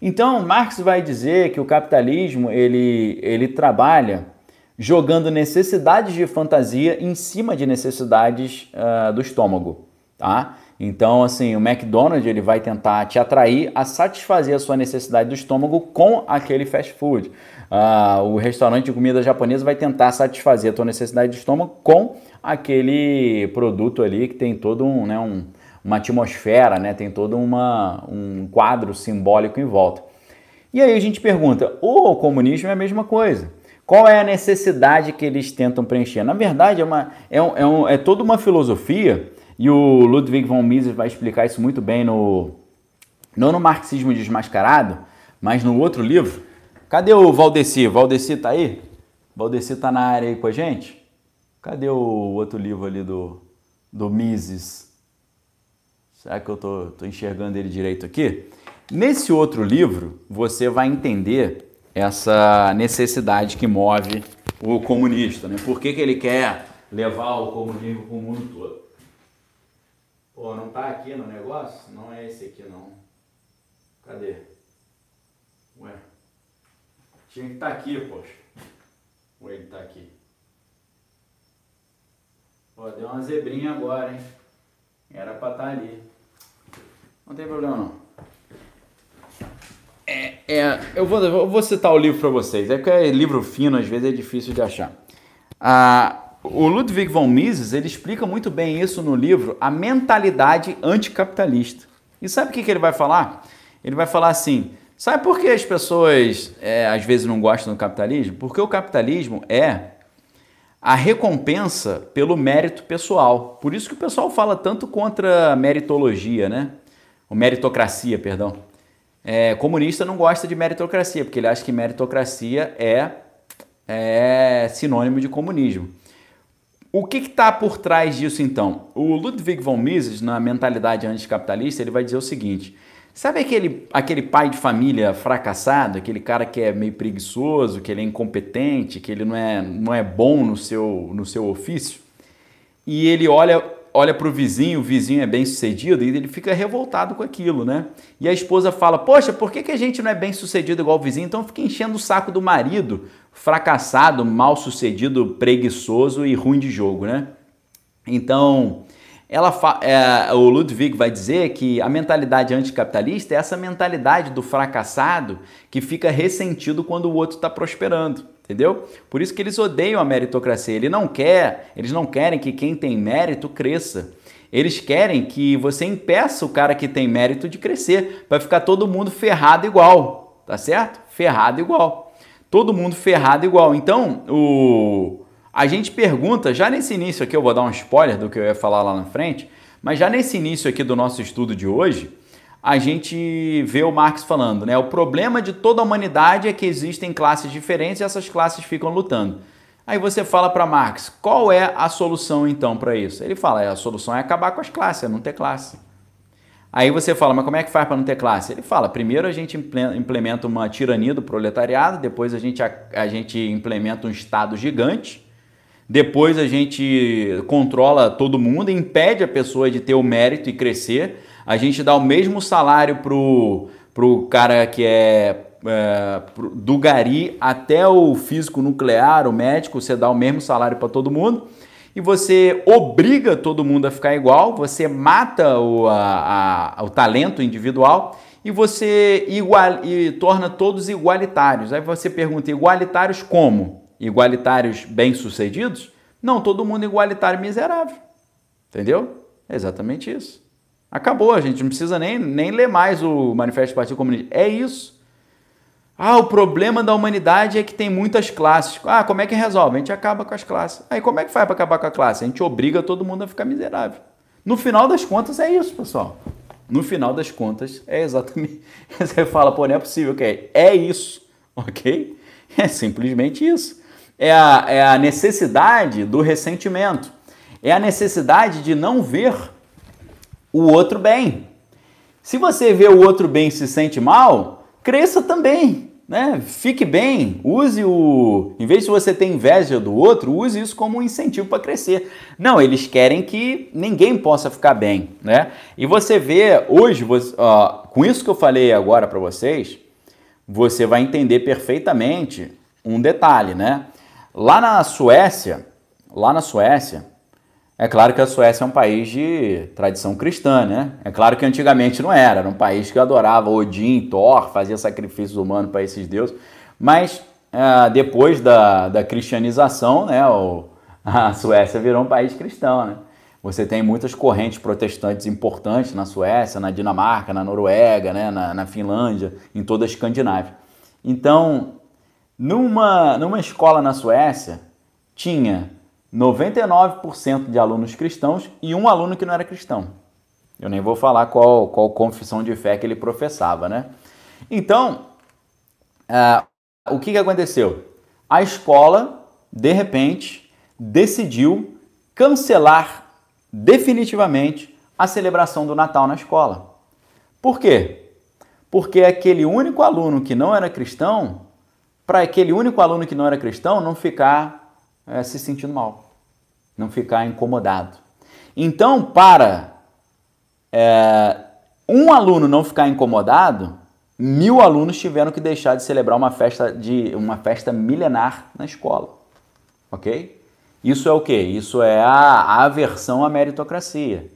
Então, Marx vai dizer que o capitalismo ele, ele trabalha jogando necessidades de fantasia em cima de necessidades uh, do estômago, tá? Então, assim, o McDonald's ele vai tentar te atrair a satisfazer a sua necessidade do estômago com aquele fast food. Uh, o restaurante de comida japonesa vai tentar satisfazer a tua necessidade de estômago com aquele produto ali que tem todo um, né, um uma atmosfera, né, tem todo uma, um quadro simbólico em volta. E aí a gente pergunta, o comunismo é a mesma coisa. Qual é a necessidade que eles tentam preencher? Na verdade, é, uma, é, um, é, um, é toda uma filosofia e o Ludwig von Mises vai explicar isso muito bem no não no Marxismo Desmascarado, mas no outro livro. Cadê o Valdeci? Valdeci tá aí? Valdeci tá na área aí com a gente? Cadê o outro livro ali do, do Mises? Será que eu tô, tô enxergando ele direito aqui? Nesse outro livro, você vai entender essa necessidade que move o comunista, né? Por que, que ele quer levar o comunismo para o mundo todo? Pô, não tá aqui no negócio? Não é esse aqui não. Cadê? Ué. Tinha que estar tá aqui, poxa. Ou ele tá aqui? Pô, deu uma zebrinha agora, hein? Era pra estar tá ali. Não tem problema não. É, é, eu, vou, eu vou citar o livro para vocês. É porque é livro fino, às vezes é difícil de achar. Ah, o Ludwig von Mises ele explica muito bem isso no livro A Mentalidade Anticapitalista. E sabe o que, que ele vai falar? Ele vai falar assim: sabe por que as pessoas é, às vezes não gostam do capitalismo? Porque o capitalismo é a recompensa pelo mérito pessoal. Por isso que o pessoal fala tanto contra a meritologia, né? Ou meritocracia, perdão. É, comunista não gosta de meritocracia, porque ele acha que meritocracia é, é sinônimo de comunismo. O que está por trás disso então? O Ludwig von Mises, na mentalidade anticapitalista, ele vai dizer o seguinte: sabe aquele, aquele pai de família fracassado, aquele cara que é meio preguiçoso, que ele é incompetente, que ele não é, não é bom no seu, no seu ofício? E ele olha olha para o vizinho, o vizinho é bem sucedido, e ele fica revoltado com aquilo, né? E a esposa fala: Poxa, por que, que a gente não é bem sucedido igual o vizinho? Então fica enchendo o saco do marido, fracassado, mal sucedido, preguiçoso e ruim de jogo, né? Então, ela é, o Ludwig vai dizer que a mentalidade anticapitalista é essa mentalidade do fracassado que fica ressentido quando o outro está prosperando entendeu? Por isso que eles odeiam a meritocracia. Ele não quer, eles não querem que quem tem mérito cresça. Eles querem que você impeça o cara que tem mérito de crescer, para ficar todo mundo ferrado igual, tá certo? Ferrado igual. Todo mundo ferrado igual. Então, o a gente pergunta, já nesse início aqui, eu vou dar um spoiler do que eu ia falar lá na frente, mas já nesse início aqui do nosso estudo de hoje, a gente vê o Marx falando, né? O problema de toda a humanidade é que existem classes diferentes e essas classes ficam lutando. Aí você fala para Marx, qual é a solução então para isso? Ele fala, é, a solução é acabar com as classes, é não ter classe. Aí você fala, mas como é que faz para não ter classe? Ele fala, primeiro a gente implementa uma tirania do proletariado, depois a gente, a, a gente implementa um Estado gigante, depois a gente controla todo mundo, impede a pessoa de ter o mérito e crescer, a gente dá o mesmo salário pro, pro cara que é, é do gari até o físico nuclear, o médico, você dá o mesmo salário para todo mundo e você obriga todo mundo a ficar igual, você mata o, a, a, o talento individual e você igual, e torna todos igualitários. Aí você pergunta, igualitários como? Igualitários bem-sucedidos? Não, todo mundo igualitário miserável. Entendeu? É exatamente isso. Acabou, a gente não precisa nem, nem ler mais o Manifesto do Partido Comunista. É isso. Ah, o problema da humanidade é que tem muitas classes. Ah, como é que resolve? A gente acaba com as classes. Aí como é que faz para acabar com a classe? A gente obriga todo mundo a ficar miserável. No final das contas é isso, pessoal. No final das contas, é exatamente. (laughs) Você fala, pô, não é possível, ok? É isso, ok? É simplesmente isso. É a, é a necessidade do ressentimento. É a necessidade de não ver o outro bem. Se você vê o outro bem e se sente mal, cresça também né? Fique bem, use o. Em vez de você ter inveja do outro, use isso como um incentivo para crescer. Não, eles querem que ninguém possa ficar bem, né? E você vê hoje, você, ó, com isso que eu falei agora para vocês, você vai entender perfeitamente um detalhe, né? Lá na Suécia, lá na Suécia, é claro que a Suécia é um país de tradição cristã, né? É claro que antigamente não era, era um país que adorava Odin, Thor, fazia sacrifícios humanos para esses deuses, mas é, depois da, da cristianização, né, o, a (laughs) Suécia virou um país cristão, né? Você tem muitas correntes protestantes importantes na Suécia, na Dinamarca, na Noruega, né, na, na Finlândia, em toda a Escandinávia. Então, numa, numa escola na Suécia, tinha 99% de alunos cristãos e um aluno que não era cristão. Eu nem vou falar qual, qual confissão de fé que ele professava, né? Então, uh, o que, que aconteceu? A escola, de repente, decidiu cancelar definitivamente a celebração do Natal na escola. Por quê? Porque aquele único aluno que não era cristão, para aquele único aluno que não era cristão não ficar é, se sentindo mal, não ficar incomodado. Então, para é, um aluno não ficar incomodado, mil alunos tiveram que deixar de celebrar uma festa de uma festa milenar na escola, ok? Isso é o que? Isso é a, aversão à meritocracia.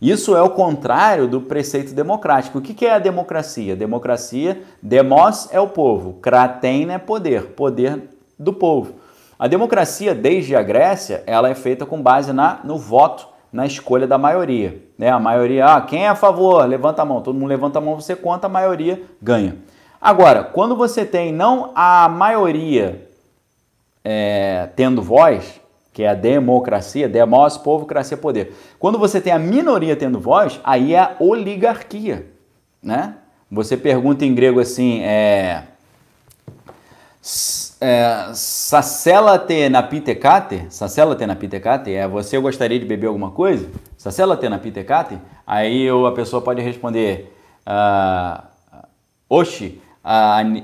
Isso é o contrário do preceito democrático. O que, que é a democracia? Democracia, demos é o povo, kraten é poder, poder do povo. A democracia, desde a Grécia, ela é feita com base na, no voto, na escolha da maioria. Né? A maioria, ah, quem é a favor? Levanta a mão. Todo mundo levanta a mão, você conta, a maioria ganha. Agora, quando você tem não a maioria é, tendo voz, que é a democracia, demos, povo, cracia, poder. Quando você tem a minoria tendo voz, aí é a oligarquia, né? Você pergunta em grego assim, é é, Sacela tenapitecate, Sacela tenapitecate, é você gostaria de beber alguma coisa? Sacela tenapitecate? Aí a pessoa pode responder, uh, Oxi, ani,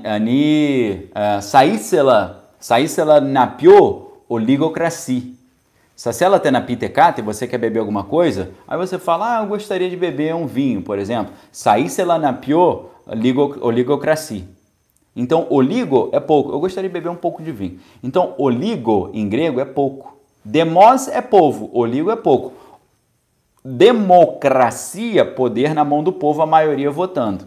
uh, saísela, saísela napio oligocracia. Sacela tenapitecate, você quer beber alguma coisa? Aí você fala, ah, eu gostaria de beber um vinho, por exemplo. Saísela napio oligocracia. Então, oligo é pouco. Eu gostaria de beber um pouco de vinho. Então, oligo em grego é pouco. Demos é povo, oligo é pouco. Democracia, poder na mão do povo, a maioria votando.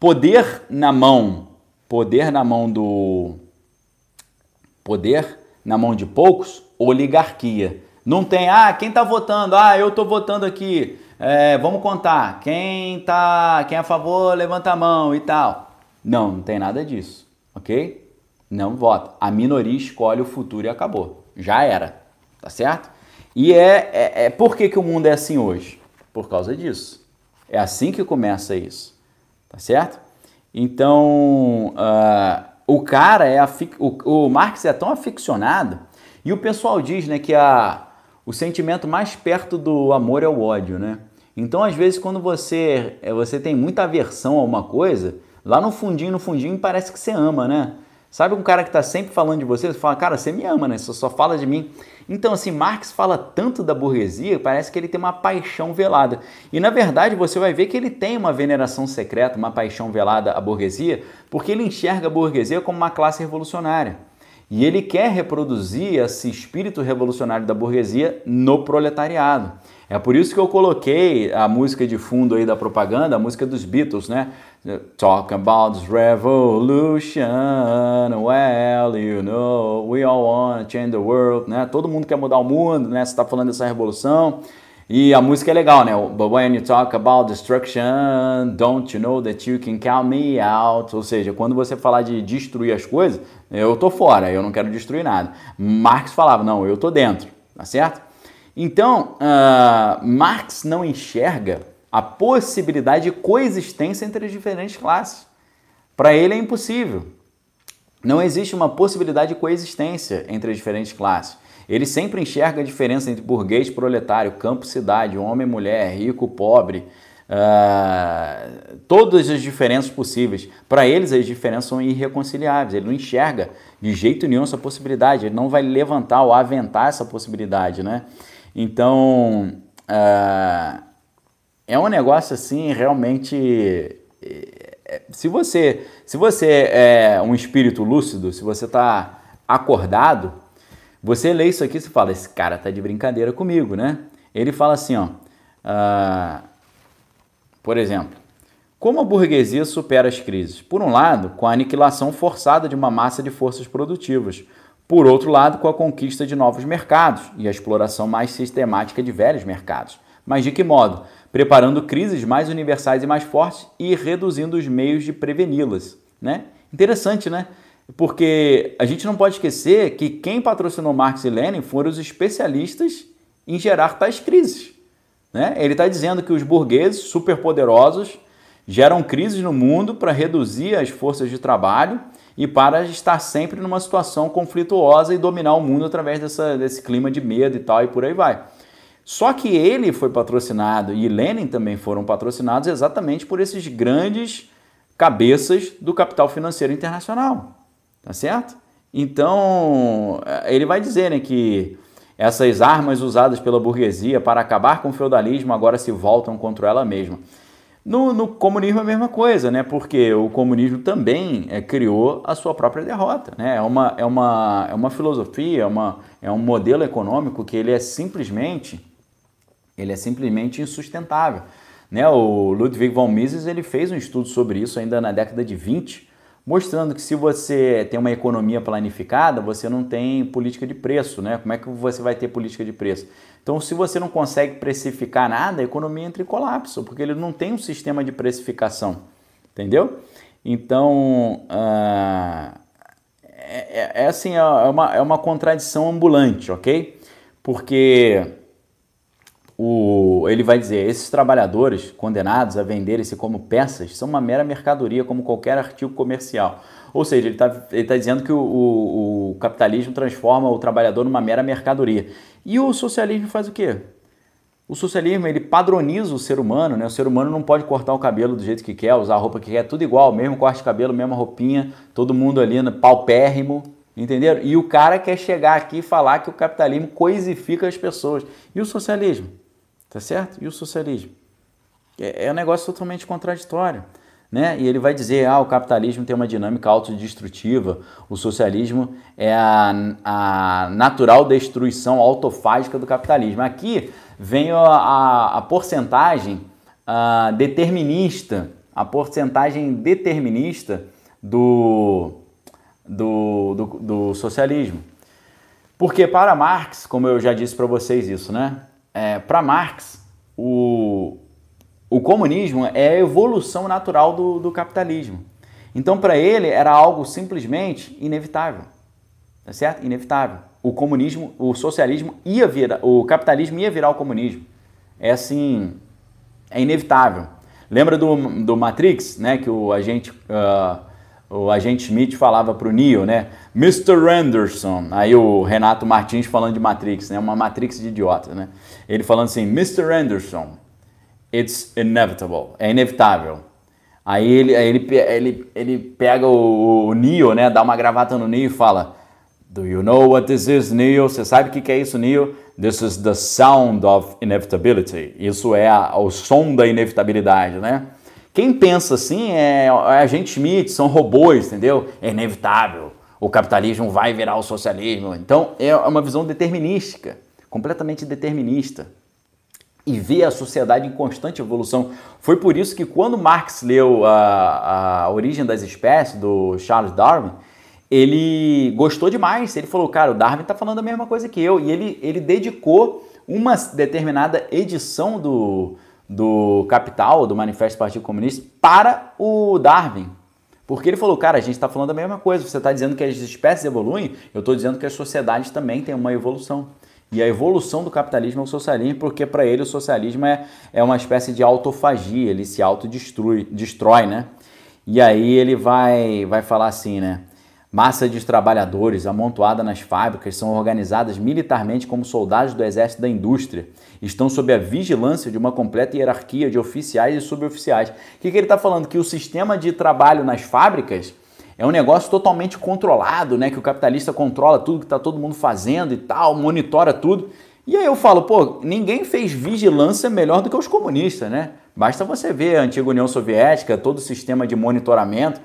Poder na mão, poder na mão do poder na mão de poucos, oligarquia. Não tem, ah, quem está votando? Ah, eu estou votando aqui. É, vamos contar. Quem tá, quem é a favor, levanta a mão e tal. Não, não tem nada disso, ok? Não vota. A minoria escolhe o futuro e acabou. Já era, tá certo? E é, é, é por que, que o mundo é assim hoje? Por causa disso. É assim que começa isso, tá certo? Então, uh, o cara é o, o Marx é tão aficionado e o pessoal diz, né, que a, o sentimento mais perto do amor é o ódio, né? Então, às vezes, quando você, você tem muita aversão a uma coisa, Lá no fundinho, no fundinho, parece que você ama, né? Sabe um cara que está sempre falando de você, você fala, cara, você me ama, né? Você só fala de mim. Então, assim, Marx fala tanto da burguesia, parece que ele tem uma paixão velada. E na verdade, você vai ver que ele tem uma veneração secreta, uma paixão velada à burguesia, porque ele enxerga a burguesia como uma classe revolucionária. E ele quer reproduzir esse espírito revolucionário da burguesia no proletariado. É por isso que eu coloquei a música de fundo aí da propaganda, a música dos Beatles, né? Talk about revolution, well, you know, we all want to change the world, né? Todo mundo quer mudar o mundo, né? Você está falando dessa revolução. E a música é legal, né? But when you talk about destruction, don't you know that you can count me out? Ou seja, quando você falar de destruir as coisas, eu tô fora, eu não quero destruir nada. Marx falava, não, eu tô dentro, tá certo? Então, uh, Marx não enxerga a possibilidade de coexistência entre as diferentes classes. Para ele é impossível. Não existe uma possibilidade de coexistência entre as diferentes classes. Ele sempre enxerga a diferença entre burguês proletário, campo cidade, homem mulher, rico pobre, uh, todas as diferenças possíveis. Para eles, as diferenças são irreconciliáveis. Ele não enxerga de jeito nenhum essa possibilidade. Ele não vai levantar ou aventar essa possibilidade, né? Então, uh, é um negócio assim realmente. É, se você, se você é um espírito lúcido, se você está acordado, você lê isso aqui e fala: esse cara tá de brincadeira comigo, né? Ele fala assim, ó. Uh, por exemplo, como a burguesia supera as crises? Por um lado, com a aniquilação forçada de uma massa de forças produtivas. Por outro lado, com a conquista de novos mercados e a exploração mais sistemática de velhos mercados. Mas de que modo? preparando crises mais universais e mais fortes e reduzindo os meios de preveni-las. Né? Interessante, né? Porque a gente não pode esquecer que quem patrocinou Marx e Lenin foram os especialistas em gerar tais crises. Né? Ele está dizendo que os burgueses superpoderosos geram crises no mundo para reduzir as forças de trabalho e para estar sempre numa situação conflituosa e dominar o mundo através dessa, desse clima de medo e tal, e por aí vai. Só que ele foi patrocinado e Lenin também foram patrocinados exatamente por esses grandes cabeças do capital financeiro internacional. Tá certo? Então, eh, ele vai dizer né, que essas armas usadas pela burguesia para acabar com o feudalismo agora se voltam contra ela mesma. No, no comunismo é a mesma coisa, né? Porque o comunismo também é, criou a sua própria derrota, né? É uma, é uma, é uma filosofia, é, uma, é um modelo econômico que ele é simplesmente ele é simplesmente insustentável. Né? O Ludwig von Mises ele fez um estudo sobre isso ainda na década de 20, mostrando que se você tem uma economia planificada, você não tem política de preço. Né? Como é que você vai ter política de preço? Então, se você não consegue precificar nada, a economia entra em colapso, porque ele não tem um sistema de precificação. Entendeu? Então, uh, é, é, assim, é uma, é uma contradição ambulante, ok? Porque o, ele vai dizer: esses trabalhadores condenados a venderem-se como peças são uma mera mercadoria, como qualquer artigo comercial. Ou seja, ele está ele tá dizendo que o, o, o, capitalismo transforma o trabalhador numa mera mercadoria. E o socialismo faz o quê? O socialismo ele padroniza o ser humano, né? O ser humano não pode cortar o cabelo do jeito que quer, usar a roupa que quer, tudo igual, mesmo corte de cabelo, mesma roupinha, todo mundo ali no paupérrimo, entenderam? E o cara quer chegar aqui e falar que o capitalismo coisifica as pessoas. E o socialismo? Tá certo? E o socialismo? É, é um negócio totalmente contraditório. Né? E ele vai dizer, ah, o capitalismo tem uma dinâmica autodestrutiva, o socialismo é a, a natural destruição autofágica do capitalismo. Aqui vem a, a, a porcentagem a, determinista, a porcentagem determinista do, do, do, do socialismo. Porque para Marx, como eu já disse para vocês isso, né? é, para Marx, o, o comunismo é a evolução natural do, do capitalismo. Então, para ele, era algo simplesmente inevitável. Tá certo? Inevitável. O comunismo, o socialismo ia virar, o capitalismo ia virar o comunismo. É assim, é inevitável. Lembra do, do Matrix, né? Que o agente, uh, o agente Smith falava para o Neo, né? Mr. Anderson. Aí o Renato Martins falando de Matrix, né? Uma Matrix de idiota, né? Ele falando assim, Mr. Anderson, it's inevitable, é inevitável. Aí ele, aí ele, ele, ele pega o, o Neo, né? Dá uma gravata no Neo e fala, Do you know what this is, Neo? Você sabe o que, que é isso, Neo? This is the sound of inevitability. Isso é a, o som da inevitabilidade, né? Quem pensa assim é, é a gente Smith, são robôs, entendeu? É inevitável. O capitalismo vai virar o socialismo. Então é uma visão determinística completamente determinista e vê a sociedade em constante evolução. Foi por isso que quando Marx leu a, a Origem das Espécies, do Charles Darwin, ele gostou demais. Ele falou, cara, o Darwin está falando a mesma coisa que eu. E ele, ele dedicou uma determinada edição do, do Capital, do Manifesto do Partido Comunista, para o Darwin. Porque ele falou, cara, a gente está falando a mesma coisa. Você está dizendo que as espécies evoluem, eu estou dizendo que as sociedades também têm uma evolução. E a evolução do capitalismo é o socialismo, porque para ele o socialismo é, é uma espécie de autofagia, ele se autodestrói, destrói, né? E aí ele vai, vai falar assim, né? Massa de trabalhadores amontoada nas fábricas são organizadas militarmente como soldados do exército da indústria. Estão sob a vigilância de uma completa hierarquia de oficiais e suboficiais. O que, que ele está falando? Que o sistema de trabalho nas fábricas é um negócio totalmente controlado, né? Que o capitalista controla tudo que está todo mundo fazendo e tal, monitora tudo. E aí eu falo, pô, ninguém fez vigilância melhor do que os comunistas, né? Basta você ver a antiga União Soviética, todo o sistema de monitoramento.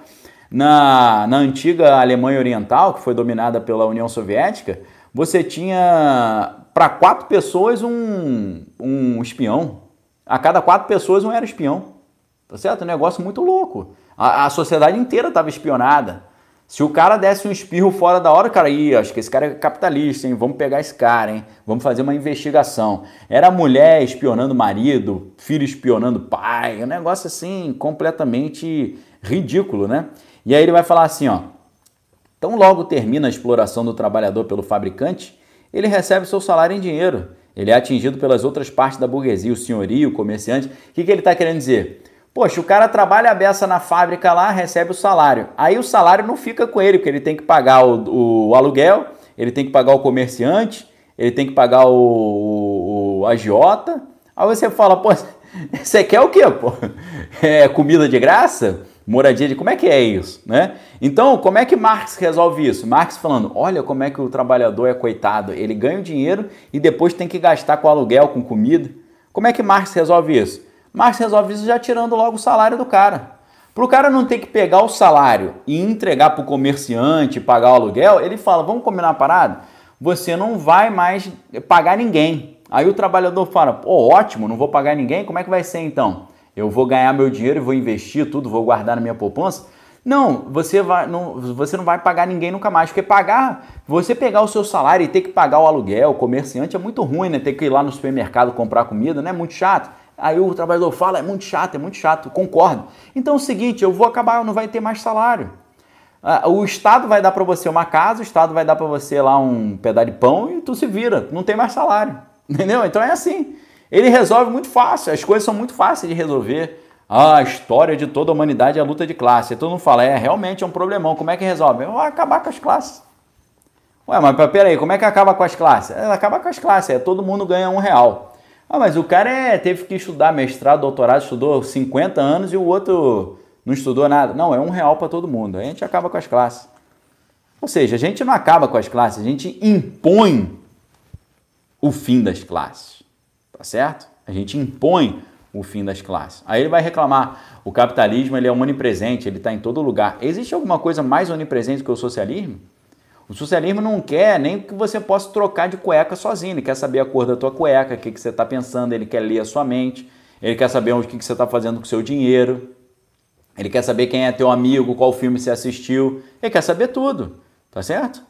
Na, na antiga Alemanha Oriental, que foi dominada pela União Soviética, você tinha para quatro pessoas um, um espião. A cada quatro pessoas um era espião. Tá certo? Um negócio muito louco. A, a sociedade inteira estava espionada. Se o cara desse um espirro fora da hora, cara, aí, acho que esse cara é capitalista, hein? Vamos pegar esse cara, hein? Vamos fazer uma investigação. Era mulher espionando marido, filho espionando pai, um negócio assim completamente ridículo, né? E aí ele vai falar assim, ó. Então logo termina a exploração do trabalhador pelo fabricante, ele recebe seu salário em dinheiro. Ele é atingido pelas outras partes da burguesia, o senhorio, o comerciante. O que, que ele está querendo dizer? Poxa, o cara trabalha a beça na fábrica lá, recebe o salário. Aí o salário não fica com ele, porque ele tem que pagar o, o aluguel, ele tem que pagar o comerciante, ele tem que pagar o, o, o agiota. Aí você fala, pô, (laughs) você quer o quê, pô? (laughs) É comida de graça? moradia de como é que é isso, né? Então, como é que Marx resolve isso? Marx falando, olha como é que o trabalhador é coitado, ele ganha o dinheiro e depois tem que gastar com aluguel, com comida. Como é que Marx resolve isso? Marx resolve isso já tirando logo o salário do cara. Para o cara não ter que pegar o salário e entregar para o comerciante, pagar o aluguel, ele fala, vamos combinar uma parada? Você não vai mais pagar ninguém. Aí o trabalhador fala, pô, ótimo, não vou pagar ninguém, como é que vai ser então? eu vou ganhar meu dinheiro e vou investir tudo, vou guardar na minha poupança. Não, você, vai, não, você não vai pagar ninguém nunca mais, porque pagar, você pegar o seu salário e ter que pagar o aluguel, o comerciante é muito ruim, né? Ter que ir lá no supermercado comprar comida, não é muito chato. Aí o trabalhador fala, é muito chato, é muito chato, concordo. Então é o seguinte, eu vou acabar, não vai ter mais salário. Ah, o Estado vai dar para você uma casa, o Estado vai dar para você lá um pedaço de pão e tu se vira, não tem mais salário. (laughs) Entendeu? Então é assim. Ele resolve muito fácil, as coisas são muito fáceis de resolver. Ah, a história de toda a humanidade é a luta de classe. Todo mundo fala, é, realmente é um problemão. Como é que resolve? Vai acabar com as classes. Ué, mas peraí, como é que acaba com as classes? É, acaba com as classes, é todo mundo ganha um real. Ah, mas o cara é, teve que estudar mestrado, doutorado, estudou 50 anos e o outro não estudou nada. Não, é um real para todo mundo. Aí a gente acaba com as classes. Ou seja, a gente não acaba com as classes, a gente impõe o fim das classes tá certo? A gente impõe o fim das classes. Aí ele vai reclamar, o capitalismo ele é onipresente, ele está em todo lugar. Existe alguma coisa mais onipresente que o socialismo? O socialismo não quer nem que você possa trocar de cueca sozinho, ele quer saber a cor da tua cueca, o que, que você está pensando, ele quer ler a sua mente, ele quer saber o que, que você está fazendo com o seu dinheiro, ele quer saber quem é teu amigo, qual filme você assistiu, ele quer saber tudo, tá certo?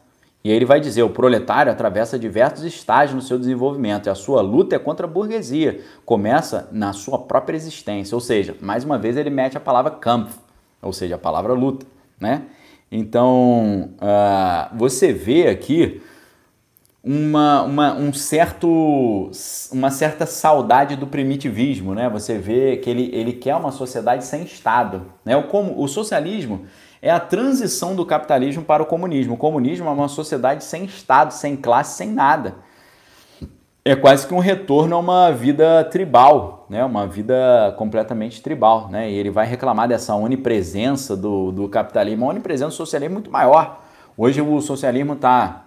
E aí ele vai dizer: o proletário atravessa diversos estágios no seu desenvolvimento e a sua luta é contra a burguesia. Começa na sua própria existência. Ou seja, mais uma vez ele mete a palavra Kampf, ou seja, a palavra luta. Né? Então uh, você vê aqui uma, uma, um certo, uma certa saudade do primitivismo. Né? Você vê que ele, ele quer uma sociedade sem Estado. Né? O, como, o socialismo é a transição do capitalismo para o comunismo. O comunismo é uma sociedade sem Estado, sem classe, sem nada. É quase que um retorno a uma vida tribal, né? uma vida completamente tribal. Né? E ele vai reclamar dessa onipresença do, do capitalismo. A onipresença do socialismo é muito maior. Hoje o socialismo está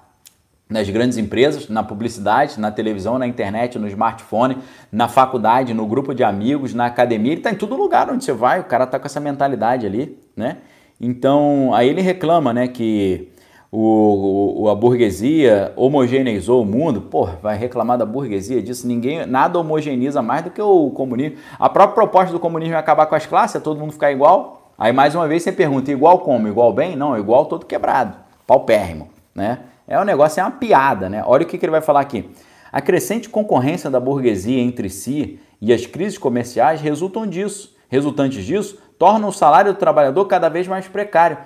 nas grandes empresas, na publicidade, na televisão, na internet, no smartphone, na faculdade, no grupo de amigos, na academia, ele está em todo lugar onde você vai, o cara está com essa mentalidade ali, né? Então, aí ele reclama, né, que o, o, a burguesia homogeneizou o mundo. Pô, vai reclamar da burguesia disso? Ninguém, nada homogeneiza mais do que o comunismo. A própria proposta do comunismo é acabar com as classes, é todo mundo ficar igual. Aí mais uma vez você pergunta, igual como? Igual bem? Não, igual todo quebrado, paupérrimo, né? É um negócio, é uma piada, né? Olha o que, que ele vai falar aqui. A crescente concorrência da burguesia entre si e as crises comerciais resultam disso. Resultantes disso, torna o salário do trabalhador cada vez mais precário.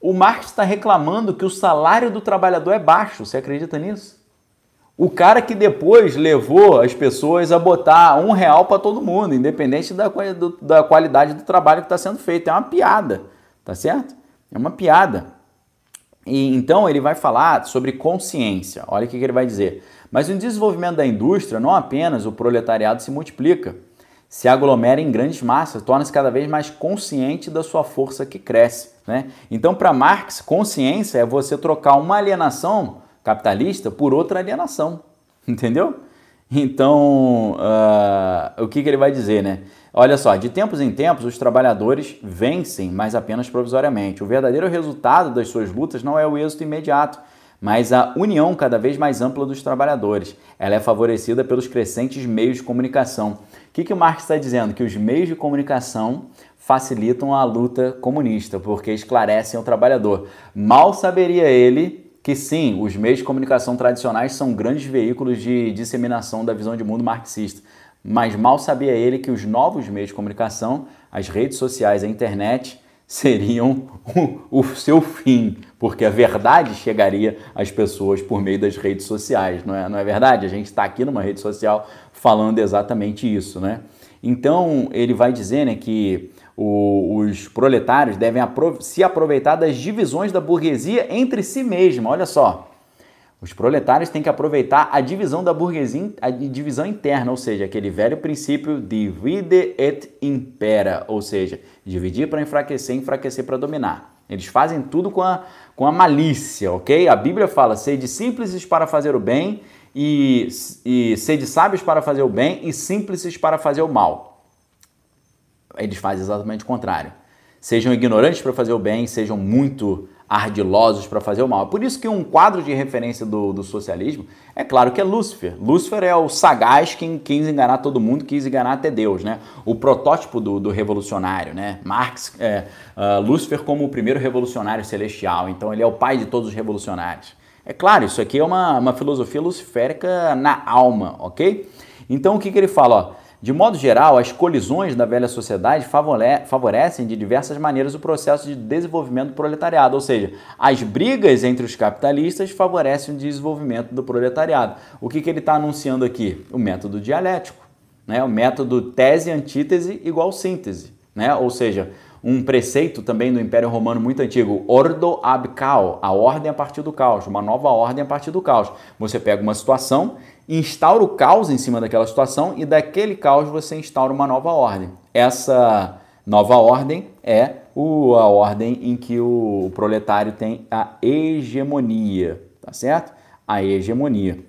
O Marx está reclamando que o salário do trabalhador é baixo. Você acredita nisso? O cara que depois levou as pessoas a botar um real para todo mundo, independente da, do, da qualidade do trabalho que está sendo feito. É uma piada, tá certo? É uma piada. E então ele vai falar sobre consciência. Olha o que, que ele vai dizer. Mas no desenvolvimento da indústria, não apenas o proletariado se multiplica, se aglomera em grandes massas, torna-se cada vez mais consciente da sua força que cresce. Né? Então, para Marx, consciência é você trocar uma alienação capitalista por outra alienação. (laughs) Entendeu? Então, uh, o que, que ele vai dizer, né? Olha só, de tempos em tempos os trabalhadores vencem, mas apenas provisoriamente. O verdadeiro resultado das suas lutas não é o êxito imediato, mas a união cada vez mais ampla dos trabalhadores. Ela é favorecida pelos crescentes meios de comunicação. Que, que o Marx está dizendo? Que os meios de comunicação facilitam a luta comunista, porque esclarecem o trabalhador. Mal saberia ele que sim, os meios de comunicação tradicionais são grandes veículos de disseminação da visão de mundo marxista, mas mal sabia ele que os novos meios de comunicação, as redes sociais, a internet, (laughs) seriam o, o, seu fim, porque a verdade chegaria às pessoas por meio das redes sociais, não é, não é verdade? A gente está aqui numa rede social falando exatamente isso, né? Então ele vai dizer né, que o, os proletários devem se aproveitar das divisões da burguesia entre si mesma. Olha só, os proletários têm que aproveitar a divisão da burguesia, a divisão interna, ou seja, aquele velho princípio divide et impera, ou seja, dividir para enfraquecer, enfraquecer para dominar. Eles fazem tudo com a, com a malícia, ok? A Bíblia fala: sede simples para fazer o bem, e, e sede sábios para fazer o bem, e simples para fazer o mal. Eles fazem exatamente o contrário. Sejam ignorantes para fazer o bem, sejam muito ardilosos para fazer o mal. Por isso que um quadro de referência do, do, socialismo é claro que é Lúcifer. Lúcifer é o sagaz que quis enganar todo mundo, quis enganar até Deus, né? O protótipo do, do revolucionário, né? Marx, é, uh, Lúcifer como o primeiro revolucionário celestial. Então ele é o pai de todos os revolucionários. É claro, isso aqui é uma, uma filosofia luciférica na alma, ok? Então o que, que ele fala? Ó, de modo geral, as colisões da velha sociedade favorecem de diversas maneiras o processo de desenvolvimento do proletariado, ou seja, as brigas entre os capitalistas favorecem o desenvolvimento do proletariado. O que, que ele está anunciando aqui? O método dialético, né? o método tese-antítese igual síntese, né? ou seja, um preceito também do Império Romano muito antigo, ordo ab caos, a ordem a partir do caos, uma nova ordem a partir do caos. Você pega uma situação instaura o caos em cima daquela situação e daquele caos você instaura uma nova ordem. Essa nova ordem é o, a ordem em que o proletário tem a hegemonia, tá certo? A hegemonia.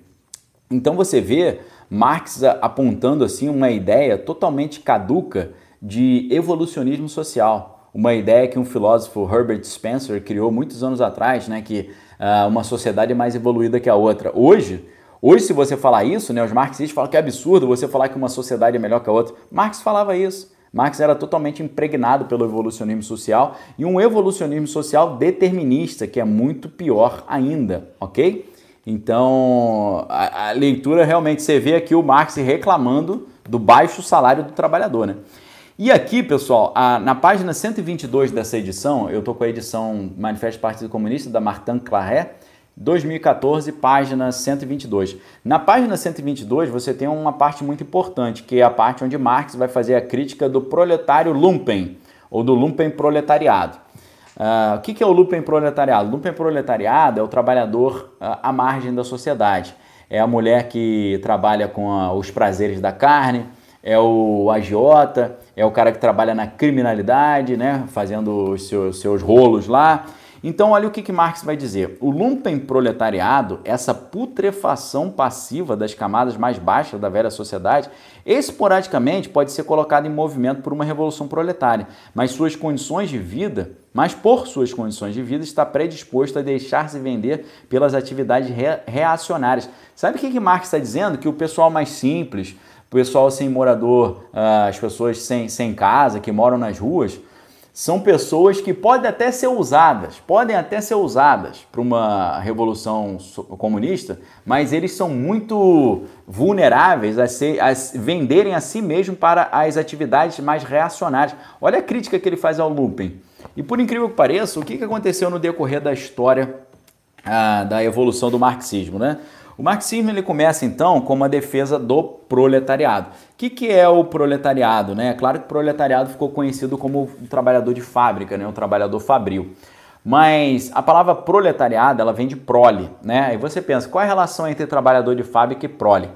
Então você vê Marx apontando assim uma ideia totalmente caduca de evolucionismo social, uma ideia que um filósofo Herbert Spencer criou muitos anos atrás, né, que uh, uma sociedade é mais evoluída que a outra. Hoje Hoje, se você falar isso, né, os marxistas falam que é absurdo você falar que uma sociedade é melhor que a outra. Marx falava isso. Marx era totalmente impregnado pelo evolucionismo social e um evolucionismo social determinista, que é muito pior ainda, ok? Então, a, a leitura realmente, você vê aqui o Marx reclamando do baixo salário do trabalhador, né? E aqui, pessoal, a, na página 122 dessa edição, eu estou com a edição Manifesto do Partido Comunista da Martin Claret, 2014, página 122. Na página 122 você tem uma parte muito importante, que é a parte onde Marx vai fazer a crítica do proletário lumpen, ou do lumpen proletariado. Uh, o que, é o lumpen proletariado? Lumpen proletariado é o trabalhador uh, à margem da sociedade. É a mulher que trabalha com a, os prazeres da carne, é o agiota, é o cara que trabalha na criminalidade, né, fazendo os seus, seus rolos lá, então, olha o que, que Marx vai dizer. O lumpen proletariado, essa putrefação passiva das camadas mais baixas da velha sociedade, esporadicamente pode ser colocado em movimento por uma revolução proletária, mas suas condições de vida, mas por suas condições de vida, está predisposto a deixar-se vender pelas atividades re reacionárias. Sabe o que, que Marx está dizendo? Que o pessoal mais simples, o pessoal sem morador, ah, as pessoas sem, sem casa, que moram nas ruas, são pessoas que podem até ser usadas, podem até ser usadas para uma revolução comunista, mas eles são muito vulneráveis a, ser, a venderem a si mesmo para as atividades mais reacionárias. Olha a crítica que ele faz ao Lupen. E por incrível que pareça, o que aconteceu no decorrer da história ah, da evolução do marxismo, né? O marxismo ele começa então com uma defesa do proletariado. O que, que é o proletariado? Né? É claro que o proletariado ficou conhecido como o trabalhador de fábrica, né? o trabalhador fabril. Mas a palavra proletariado ela vem de prole, né? E você pensa, qual é a relação entre trabalhador de fábrica e prole?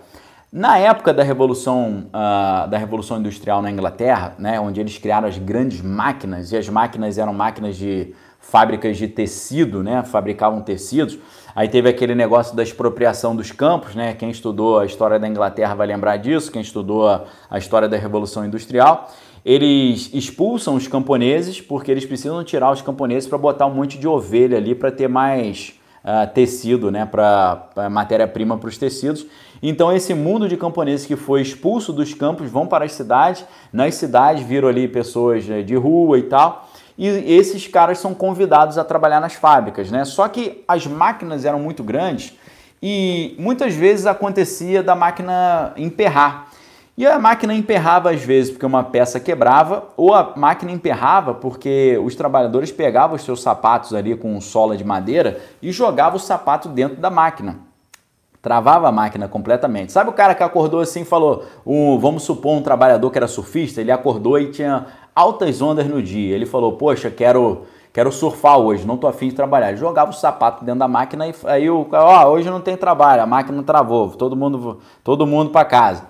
Na época da revolução, uh, da revolução industrial na Inglaterra, né, onde eles criaram as grandes máquinas e as máquinas eram máquinas de fábricas de tecido, né, fabricavam tecidos. Aí teve aquele negócio da expropriação dos campos, né? Quem estudou a história da Inglaterra vai lembrar disso, quem estudou a, história da revolução industrial eles expulsam os camponeses porque eles precisam tirar os camponeses para botar um monte de ovelha ali para ter mais uh, tecido, né, para matéria-prima para os tecidos. Então esse mundo de camponeses que foi expulso dos campos vão para as cidades, nas cidades viram ali pessoas né, de rua e tal. E esses caras são convidados a trabalhar nas fábricas, né? Só que as máquinas eram muito grandes e muitas vezes acontecia da máquina emperrar. E a máquina emperrava às vezes porque uma peça quebrava, ou a máquina emperrava porque os trabalhadores pegavam os seus sapatos ali com sola de madeira e jogavam o sapato dentro da máquina. Travava a máquina completamente. Sabe o cara que acordou assim e falou: um, vamos supor um trabalhador que era surfista, ele acordou e tinha altas ondas no dia. Ele falou: Poxa, quero, quero surfar hoje, não tô afim de trabalhar. Ele jogava o sapato dentro da máquina e aí o ó, hoje não tem trabalho, a máquina travou, todo mundo, todo mundo para casa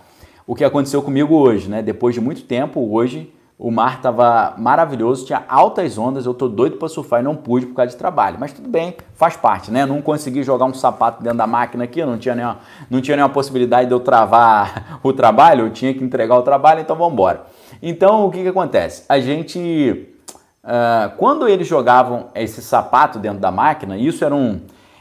o que aconteceu comigo hoje, né? Depois de muito tempo, hoje o mar estava maravilhoso, tinha altas ondas, eu tô doido para surfar e não pude por causa de trabalho. Mas tudo bem, faz parte, né? Não consegui jogar um sapato dentro da máquina aqui, não tinha nenhuma, não tinha nenhuma possibilidade de eu travar (laughs) o trabalho, eu tinha que entregar o trabalho, então vamos embora. Então o que, que acontece? A gente. Uh, quando eles jogavam esse sapato dentro da máquina, isso era um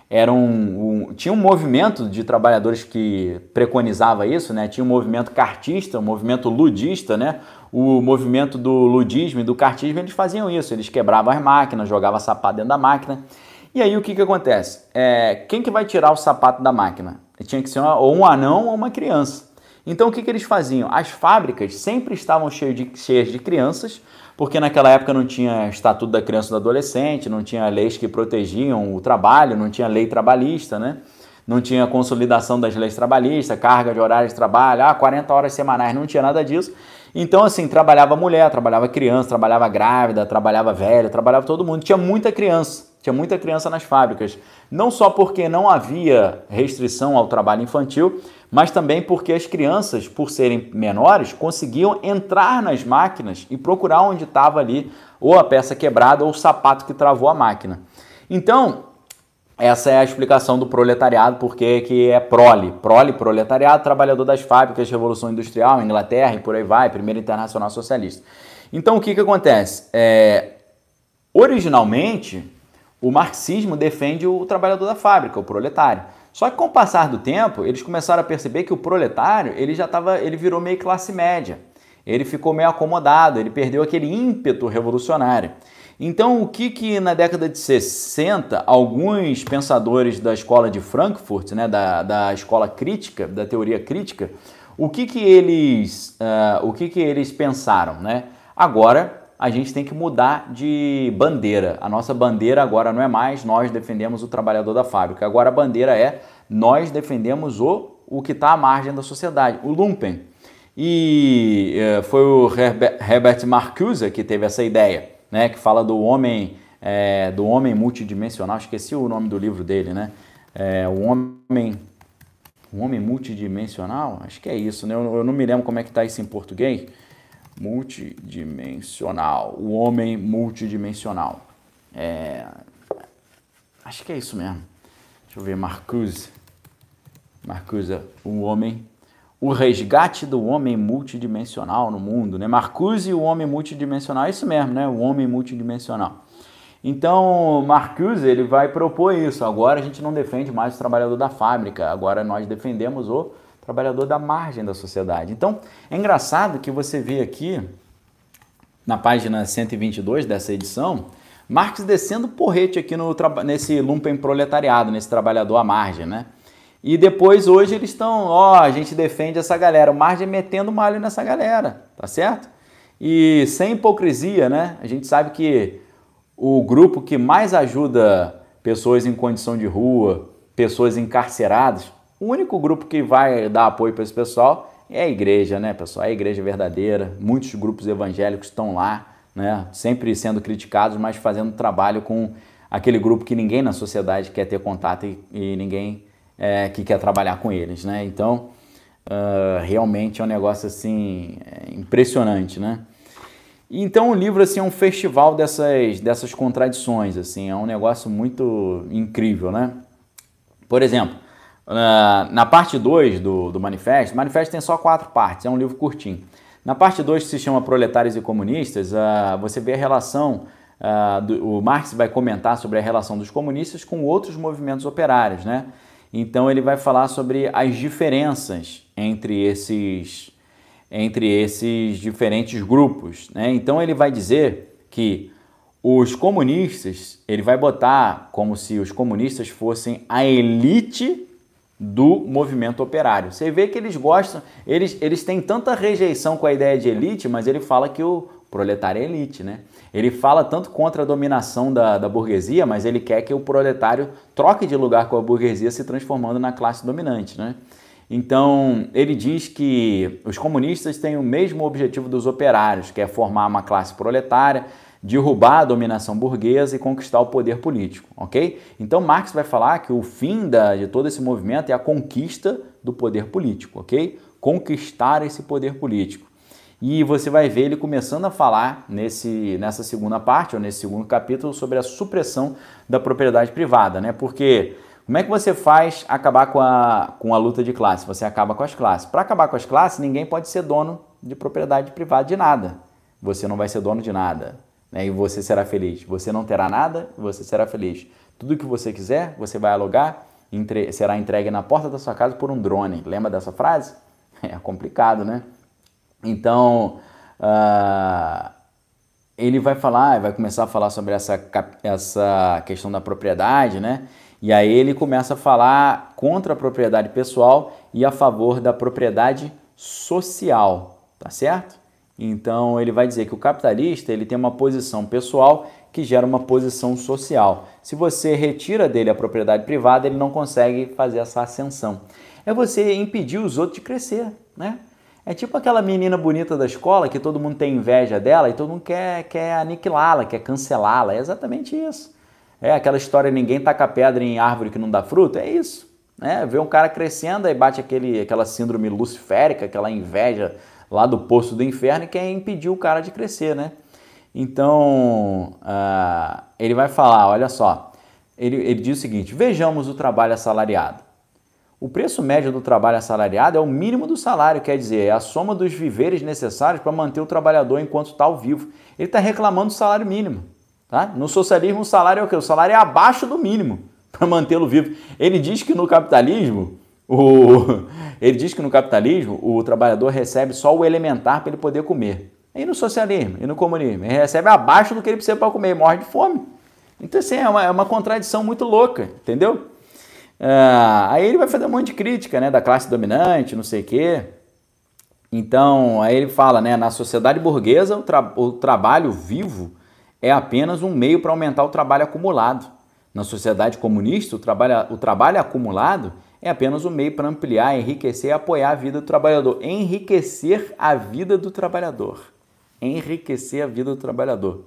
era um, um, tinha um movimento de trabalhadores que preconizava isso, né? Tinha um movimento cartista, um movimento ludista, né? O movimento do ludismo e do cartismo, eles faziam isso, eles quebravam as máquinas, jogavam sapato dentro da máquina. E aí o que, que acontece? É, quem que vai tirar o sapato da máquina? Tinha que ser uma, ou um anão ou uma criança. Então o que, que eles faziam? As fábricas sempre estavam cheias de, cheias de crianças, porque naquela época não tinha estatuto da criança e do adolescente, não tinha leis que protegiam o trabalho, não tinha lei trabalhista, né? Não tinha consolidação das leis trabalhistas, carga de horário de trabalho, ah, 40 horas semanais, não tinha nada disso. Então, assim, trabalhava mulher, trabalhava criança, trabalhava grávida, trabalhava velha, trabalhava todo mundo. Tinha muita criança, tinha muita criança nas fábricas. Não só porque não havia restrição ao trabalho infantil, mas também porque as crianças, por serem menores, conseguiam entrar nas máquinas e procurar onde estava ali ou a peça quebrada ou o sapato que travou a máquina. Então, essa é a explicação do proletariado, porque que é prole. Prole, proletariado, trabalhador das fábricas, Revolução Industrial, Inglaterra e por aí vai, Primeira Internacional Socialista. Então, o que, que acontece? É, originalmente, o marxismo defende o trabalhador da fábrica, o proletário. Só que com o passar do tempo, eles começaram a perceber que o proletário, ele já estava, ele virou meio classe média. Ele ficou meio acomodado, ele perdeu aquele ímpeto revolucionário. Então, o que que na década de 60, alguns pensadores da escola de Frankfurt, né, da, da escola crítica, da teoria crítica, o que que eles, uh, o que que eles pensaram, né? Agora a gente tem que mudar de bandeira. A nossa bandeira agora não é mais nós defendemos o trabalhador da fábrica. Agora a bandeira é nós defendemos o, o que está à margem da sociedade, o lumpen. E é, foi o Herbert Marcuse que teve essa ideia, né, que fala do homem é, do homem multidimensional. Esqueci o nome do livro dele, né? É, o homem o homem multidimensional, acho que é isso, né? Eu, eu não me lembro como é que está isso em português multidimensional, o homem multidimensional. É, acho que é isso mesmo. Deixa eu ver, Marcuse. Marcuse, o homem, o resgate do homem multidimensional no mundo, né? Marcuse, o homem multidimensional, é isso mesmo, né? O homem multidimensional. Então, Marcuse, ele vai propor isso. Agora a gente não defende mais o trabalhador da fábrica, agora nós defendemos o trabalhador da margem da sociedade. Então, é engraçado que você vê aqui, na página 122 dessa edição, Marx descendo porrete aqui no, nesse lumpen proletariado, nesse trabalhador à margem, né? E depois, hoje, eles estão, ó, a gente defende essa galera, o margem metendo malho nessa galera, tá certo? E sem hipocrisia, né? A gente sabe que o grupo que mais ajuda pessoas em condição de rua, pessoas encarceradas, O único grupo que vai dar apoio para esse pessoal é a igreja, né, pessoal? É a igreja verdadeira. Muitos grupos evangélicos estão lá, né? Sempre sendo criticados, mas fazendo trabalho com aquele grupo que ninguém na sociedade quer ter contato e, e ninguém é, que quer trabalhar com eles, né? Então, uh, realmente é um negócio assim é impressionante, né? Então o livro assim é um festival dessas, dessas contradições, assim, é um negócio muito incrível, né? Por exemplo, na parte 2 do, do manifesto, o manifesto tem só quatro partes, é um livro curtinho. Na parte 2, que se chama Proletários e Comunistas, uh, você vê a relação, uh, do, o Marx vai comentar sobre a relação dos comunistas com outros movimentos operários, né? Então ele vai falar sobre as diferenças entre esses, entre esses diferentes grupos. Né? Então ele vai dizer que os comunistas, ele vai botar como se os comunistas fossem a elite do movimento operário. Você vê que eles gostam, eles, eles têm tanta rejeição com a ideia de elite, mas ele fala que o proletário é elite, né? Ele fala tanto contra a dominação da, da burguesia, mas ele quer que o proletário troque de lugar com a burguesia, se transformando na classe dominante, né? Então, ele diz que os comunistas têm o mesmo objetivo dos operários, que é formar uma classe proletária, derrubar a dominação burguesa e conquistar o poder político, ok? Então, Marx vai falar que o fim da, de todo esse movimento é a conquista do poder político, ok? Conquistar esse poder político. E você vai ver ele começando a falar nesse, nessa segunda parte, ou nesse segundo capítulo, sobre a supressão da propriedade privada, né? Porque como é que você faz acabar com a, com a luta de classe? Você acaba com as classes. Para acabar com as classes, ninguém pode ser dono de propriedade privada de nada. Você não vai ser dono de nada. Né? E você será feliz. Você não terá nada, você será feliz. Tudo que você quiser, você vai alugar, entre, será entregue na porta da sua casa por um drone. Lembra dessa frase? (laughs) É complicado, né? Então, uh, ele vai falar, vai começar a falar sobre essa, essa questão da propriedade, né? E aí ele começa a falar contra a propriedade pessoal e a favor da propriedade social, tá certo? Então ele vai dizer que o capitalista ele tem uma posição pessoal que gera uma posição social. Se você retira dele a propriedade privada, ele não consegue fazer essa ascensão. É você impedir os outros de crescer, né? É tipo aquela menina bonita da escola que todo mundo tem inveja dela e todo mundo quer, quer aniquilá-la, quer cancelá-la. É exatamente isso. É aquela história ninguém taca pedra em árvore que não dá fruto, é isso. Né? Vê um cara crescendo e bate aquele, aquela síndrome luciférica, aquela inveja lá do poço do inferno e quer impedir o cara de crescer, né? Então, uh, ele vai falar, olha só, ele, ele diz o seguinte, vejamos o trabalho assalariado. O preço médio do trabalho assalariado é o mínimo do salário, quer dizer, é a soma dos viveres necessários para manter o trabalhador enquanto está vivo. Ele está reclamando do salário mínimo. Tá? No socialismo, o salário é o quê? O salário é abaixo do mínimo (laughs) para mantê-lo vivo. Ele diz que no capitalismo, o... (laughs) ele diz que no capitalismo o trabalhador recebe só o elementar para ele poder comer. E no socialismo e no comunismo, ele recebe abaixo do que ele precisa para comer morre de fome. Então, assim, é uma, é uma contradição muito louca, entendeu? Ah, aí ele vai fazer um monte de crítica, né, da classe dominante, não sei o quê. Então, aí ele fala, né, na sociedade burguesa, o, tra o trabalho vivo é apenas um meio para aumentar o trabalho acumulado. Na sociedade comunista, o trabalho, o trabalho acumulado é apenas um meio para ampliar, enriquecer e apoiar a vida do trabalhador. Enriquecer a vida do trabalhador. Enriquecer a vida do trabalhador.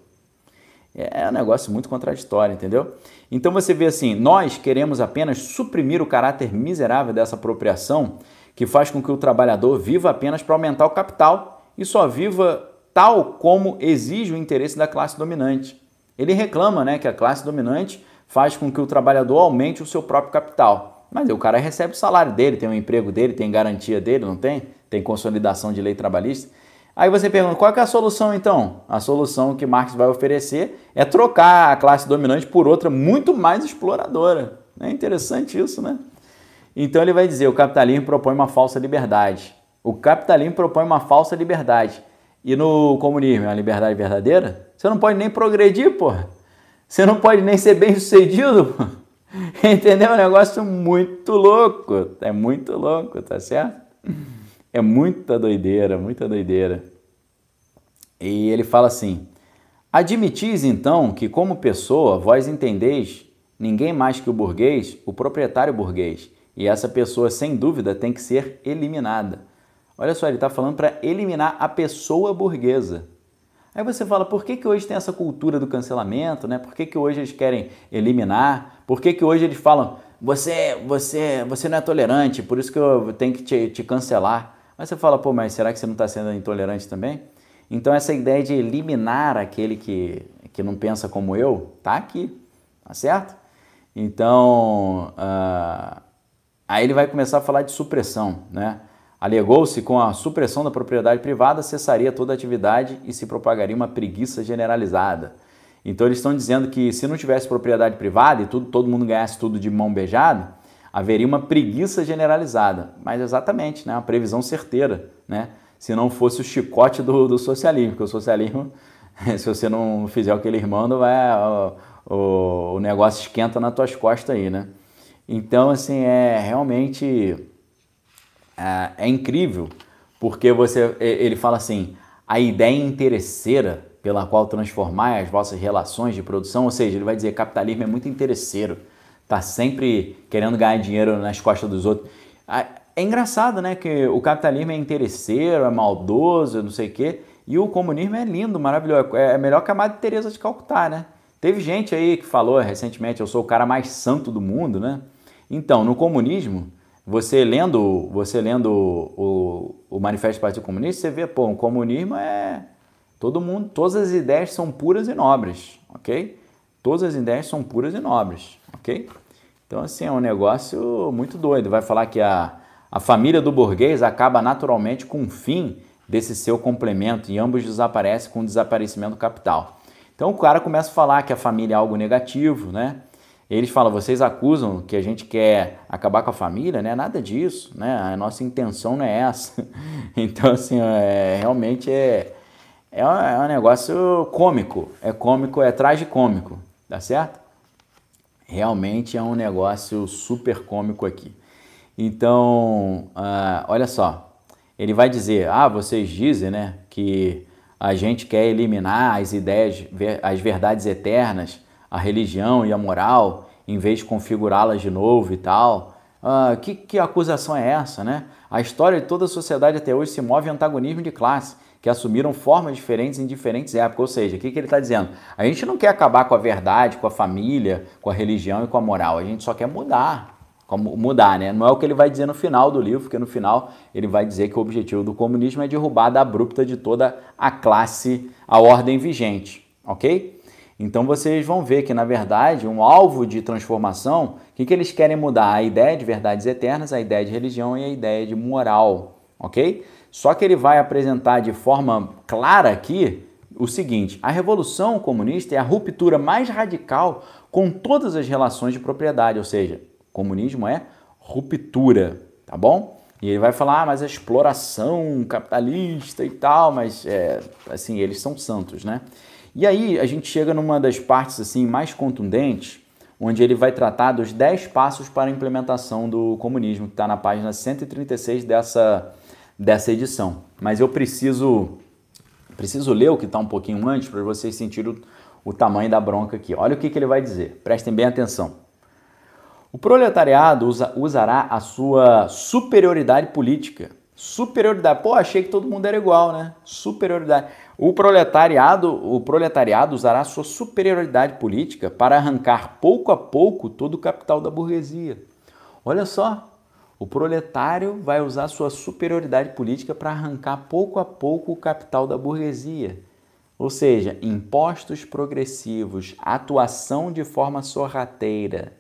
É um negócio muito contraditório, entendeu? Então você vê assim: nós queremos apenas suprimir o caráter miserável dessa apropriação que faz com que o trabalhador viva apenas para aumentar o capital e só viva tal como exige o interesse da classe dominante. Ele reclama né, que a classe dominante faz com que o trabalhador aumente o seu próprio capital. Mas o cara recebe o salário dele, tem o emprego dele, tem garantia dele, não tem? Tem consolidação de lei trabalhista. Aí você pergunta, qual é a solução então? A solução que Marx vai oferecer é trocar a classe dominante por outra muito mais exploradora. É interessante isso, né? Então ele vai dizer, o capitalismo propõe uma falsa liberdade. O capitalismo propõe uma falsa liberdade. E no comunismo é uma liberdade verdadeira? Você não pode nem progredir, porra. Você não pode nem ser bem sucedido, porra. (laughs) Entendeu? É um negócio muito louco. É muito louco, tá certo? É muita doideira, muita doideira. E ele fala assim: Admitis então que, como pessoa, vós entendeis ninguém mais que o burguês, o proprietário burguês, E essa pessoa, sem dúvida, tem que ser eliminada. Olha só, ele está falando para eliminar a pessoa burguesa. Aí você fala, por que, que hoje tem essa cultura do cancelamento, né? Por que, que hoje eles querem eliminar? Por que, que hoje eles falam, você, você, você não é tolerante, por isso que eu tenho que te, te cancelar. Mas você fala, pô, mas será que você não está sendo intolerante também? Então essa ideia de eliminar aquele que, que não pensa como eu, tá aqui, tá certo? Então, uh, aí ele vai começar a falar de supressão, né? Alegou-se com a supressão da propriedade privada cessaria toda atividade e se propagaria uma preguiça generalizada. Então eles estão dizendo que se não tivesse propriedade privada e tudo, todo mundo ganhasse tudo de mão beijada, haveria uma preguiça generalizada. Mas exatamente, né? uma previsão certeira, né? Se não fosse o chicote do, do socialismo, porque o socialismo, (laughs) se você não fizer o que ele manda, vai, o, o, negócio esquenta nas tuas costas aí, né? Então, assim, é realmente é, é incrível, porque você, ele fala assim, a ideia interesseira pela qual transformar as vossas relações de produção, ou seja, ele vai dizer capitalismo é muito interesseiro, tá sempre querendo ganhar dinheiro nas costas dos outros. É engraçado, né, que o capitalismo é interesseiro, é maldoso, não sei o quê, e o comunismo é lindo, maravilhoso, é, é melhor que a Madre Teresa de Calcutá, né? Teve gente aí que falou recentemente, eu sou o cara mais santo do mundo, né? Então, no comunismo, você lendo, você lendo o, o Manifesto do Partido Comunista, você vê, pô, o comunismo é Todo mundo, todas as ideias são puras e nobres, ok? Todas as ideias são puras e nobres, ok? Então, assim, é um negócio muito doido. Vai falar que a, a família do burguês acaba naturalmente com o fim desse seu complemento e ambos desaparecem com o desaparecimento do capital. Então, o cara começa a falar que a família é algo negativo, né? Eles falam, vocês acusam que a gente quer acabar com a família, né? Nada disso, né? A nossa intenção não é essa. (laughs) Então, assim, é, realmente é, é um, é um negócio cômico, é cômico, é tragicômico, tá certo? Realmente é um negócio super cômico aqui. Então, uh, olha só, ele vai dizer, ah, vocês dizem, né, que a gente quer eliminar as ideias, as verdades eternas, a religião e a moral, em vez de configurá-las de novo e tal. Uh, que, que acusação é essa, né? A história de toda a sociedade até hoje se move em antagonismo de classe que assumiram formas diferentes em diferentes épocas. Ou seja, o que, que ele está dizendo? A gente não quer acabar com a verdade, com a família, com a religião e com a moral. A gente só quer mudar. Como mudar, né? Não é o que ele vai dizer no final do livro, porque no final ele vai dizer que o objetivo do comunismo é derrubada abrupta de toda a classe, a ordem vigente, ok? Então vocês vão ver que, na verdade, um alvo de transformação, o que, que eles querem mudar? A ideia de verdades eternas, a ideia de religião e a ideia de moral, ok? Só que ele vai apresentar de forma clara aqui o seguinte: a revolução comunista é a ruptura mais radical com todas as relações de propriedade, ou seja, comunismo é ruptura, tá bom? E ele vai falar, ah, mas a exploração capitalista e tal, mas é, assim, eles são santos, né? E aí a gente chega numa das partes assim mais contundentes, onde ele vai tratar dos 10 passos para a implementação do comunismo, que está na página 136 dessa, dessa edição. Mas eu preciso preciso ler o que está um pouquinho antes para vocês sentirem o, o, tamanho da bronca aqui. Olha o que, que ele vai dizer, prestem bem atenção. O proletariado usa, usará a sua superioridade política. Superioridade. Pô, achei que todo mundo era igual, né? Superioridade. O proletariado, o proletariado usará a sua superioridade política para arrancar pouco a pouco todo o capital da burguesia. Olha só, o proletário vai usar sua superioridade política para arrancar pouco a pouco o capital da burguesia. Ou seja, impostos progressivos, atuação de forma sorrateira.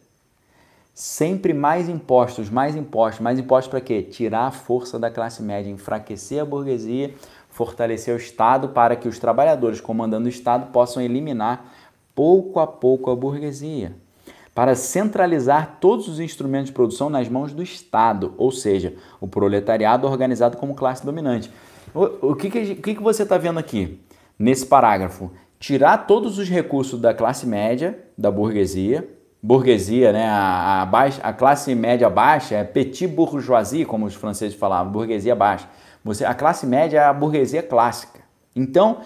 Sempre mais impostos, mais impostos, mais impostos para quê? Tirar a força da classe média, enfraquecer a burguesia, fortalecer o Estado para que os trabalhadores comandando o Estado possam eliminar pouco a pouco a burguesia para centralizar todos os instrumentos de produção nas mãos do Estado, ou seja, o proletariado organizado como classe dominante. O, que, que, que você está vendo aqui nesse parágrafo? Tirar todos os recursos da classe média, da burguesia, burguesia, né? A, a, baixa, a classe média baixa é petit bourgeoisie, como os franceses falavam, burguesia baixa. Você, a classe média é a burguesia clássica. Então,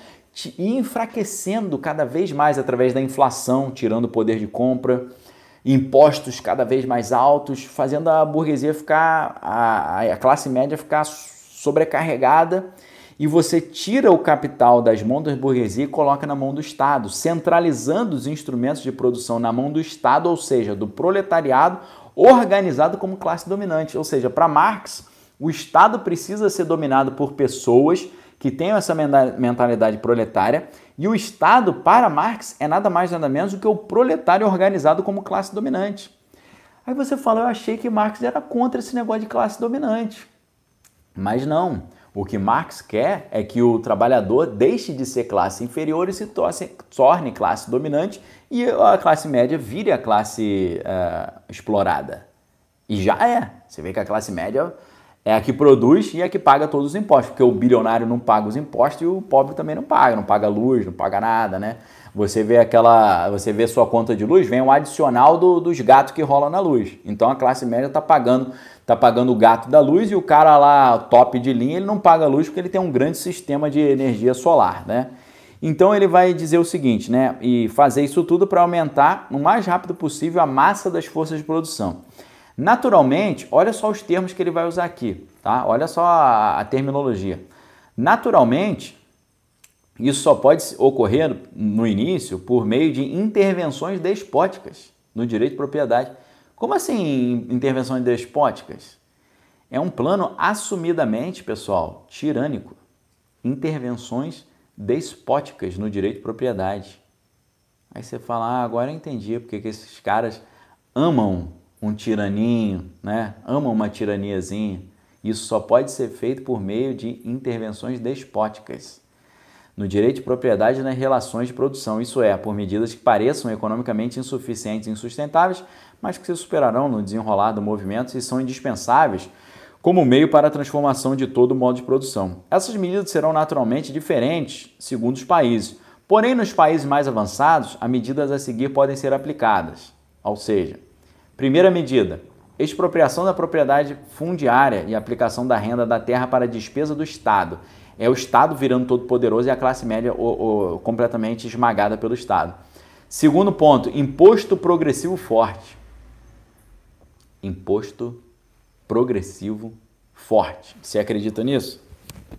ir enfraquecendo cada vez mais através da inflação, tirando o poder de compra, impostos cada vez mais altos, fazendo a burguesia ficar, a, a classe média ficar sobrecarregada e você tira o capital das mãos da burguesia e coloca na mão do Estado, centralizando os instrumentos de produção na mão do Estado, ou seja, do proletariado organizado como classe dominante. Ou seja, para Marx, o Estado precisa ser dominado por pessoas que tenham essa mentalidade proletária e o Estado, para Marx, é nada mais nada menos do que o proletário organizado como classe dominante. Aí você fala, eu achei que Marx era contra esse negócio de classe dominante. Mas não. O que Marx quer é que o trabalhador deixe de ser classe inferior e se torne classe dominante e a classe média vire a classe uh, explorada. E já é. Você vê que a classe média é a que produz e é a que paga todos os impostos, porque o bilionário não paga os impostos e o pobre também não paga, não paga luz, não paga nada, né? Você vê aquela, você vê sua conta de luz, vem um adicional do, dos gatos que rolam na luz. Então a classe média está pagando, tá pagando o gato da luz e o cara lá top de linha ele não paga luz porque ele tem um grande sistema de energia solar, né? Então ele vai dizer o seguinte, né? E fazer isso tudo para aumentar o mais rápido possível a massa das forças de produção. Naturalmente, olha só os termos que ele vai usar aqui, tá? Olha só a, a terminologia. Naturalmente, isso só pode ocorrer no início por meio de intervenções despóticas no direito de propriedade. Como assim intervenções despóticas? É um plano assumidamente, pessoal, tirânico. Intervenções despóticas no direito de propriedade. Aí você fala, ah, agora eu entendi porque que esses caras amam um tiraninho, né? Amam uma tiraniazinha. Isso só pode ser feito por meio de intervenções despóticas. No direito de propriedade e nas relações de produção, isso é, por medidas que pareçam economicamente insuficientes e insustentáveis, mas que se superarão no desenrolar do movimento e são indispensáveis como meio para a transformação de todo o modo de produção. Essas medidas serão naturalmente diferentes segundo os países, porém, nos países mais avançados, as medidas a seguir podem ser aplicadas. Ou seja, Primeira medida: expropriação da propriedade fundiária e aplicação da renda da terra para a despesa do Estado. É o Estado virando todo poderoso e a classe média o, o, completamente esmagada pelo Estado. Segundo ponto, imposto progressivo forte. Imposto progressivo forte. Você acredita nisso?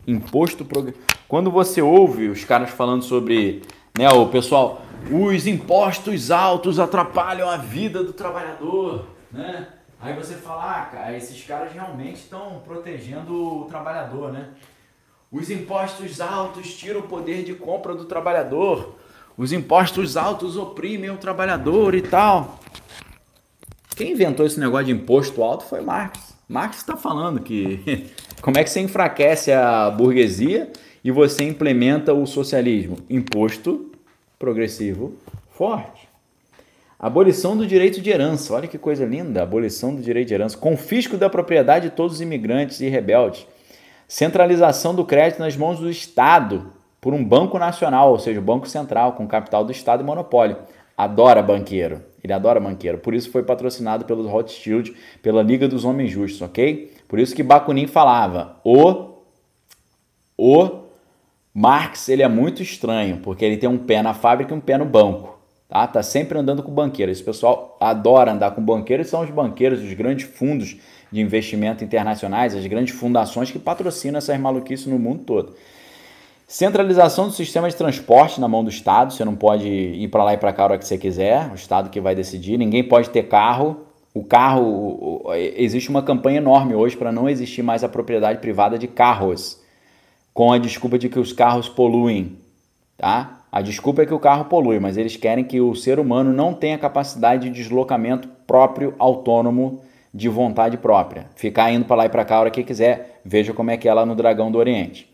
Imposto progressivo. Quando você ouve os caras falando sobre, né, o pessoal, os impostos altos atrapalham a vida do trabalhador, né? Aí você fala, ah, cara, esses caras realmente estão protegendo o trabalhador, né? Os impostos altos tiram o poder de compra do trabalhador. Os impostos altos oprimem o trabalhador e tal. Quem inventou esse negócio de imposto alto foi Marx. Marx está falando que (laughs) como é que você enfraquece a burguesia e você implementa o socialismo? Imposto progressivo forte. Abolição do direito de herança. Olha que coisa linda. Abolição do direito de herança. Confisco da propriedade de todos os imigrantes e rebeldes. Centralização do crédito nas mãos do Estado por um banco nacional, ou seja, o Banco Central, com capital do Estado e monopólio. Adora banqueiro. Ele adora banqueiro. Por isso foi patrocinado pelos Rothschild, pela Liga dos Homens Justos, ok? Por isso que Bakunin falava: o, o Marx ele é muito estranho, porque ele tem um pé na fábrica e um pé no banco. Tá? tá sempre andando com banqueiro. Esse pessoal adora andar com banqueiros, são os banqueiros, os grandes fundos de investimento internacionais, as grandes fundações que patrocinam essas maluquices no mundo todo. Centralização do sistema de transporte na mão do Estado, você não pode ir para lá e para cá hora que você quiser, o Estado que vai decidir, ninguém pode ter carro. O carro, existe uma campanha enorme hoje para não existir mais a propriedade privada de carros com a desculpa de que os carros poluem, tá? A desculpa é que o carro polui, mas eles querem que o ser humano não tenha capacidade de deslocamento próprio, autônomo, de vontade própria. Ficar indo para lá e para cá a hora que quiser, veja como é que é lá no Dragão do Oriente.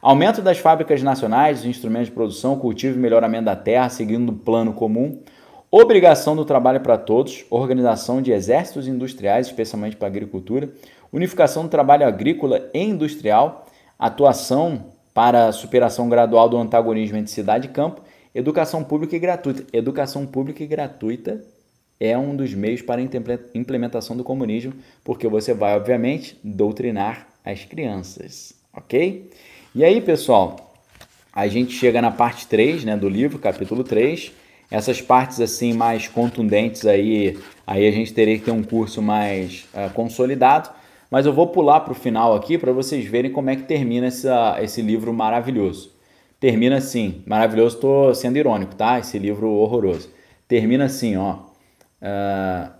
Aumento das fábricas nacionais, dos instrumentos de produção, cultivo e melhoramento da terra, seguindo o plano comum. Obrigação do trabalho para todos, organização de exércitos industriais, especialmente para a agricultura, unificação do trabalho agrícola e industrial, atuação para a superação gradual do antagonismo entre cidade e campo, educação pública e gratuita. Educação pública e gratuita é um dos meios para a implementação do comunismo, porque você vai, obviamente, doutrinar as crianças, ok? E aí, pessoal, a gente chega na parte 3 né, do livro, capítulo 3, Essas partes assim mais contundentes aí, aí a gente teria que ter um curso mais uh, consolidado. Mas eu vou pular para o final aqui para vocês verem como é que termina essa, esse livro maravilhoso. Termina assim, maravilhoso, estou sendo irônico, tá? Esse livro horroroso. Termina assim, ó. Uh,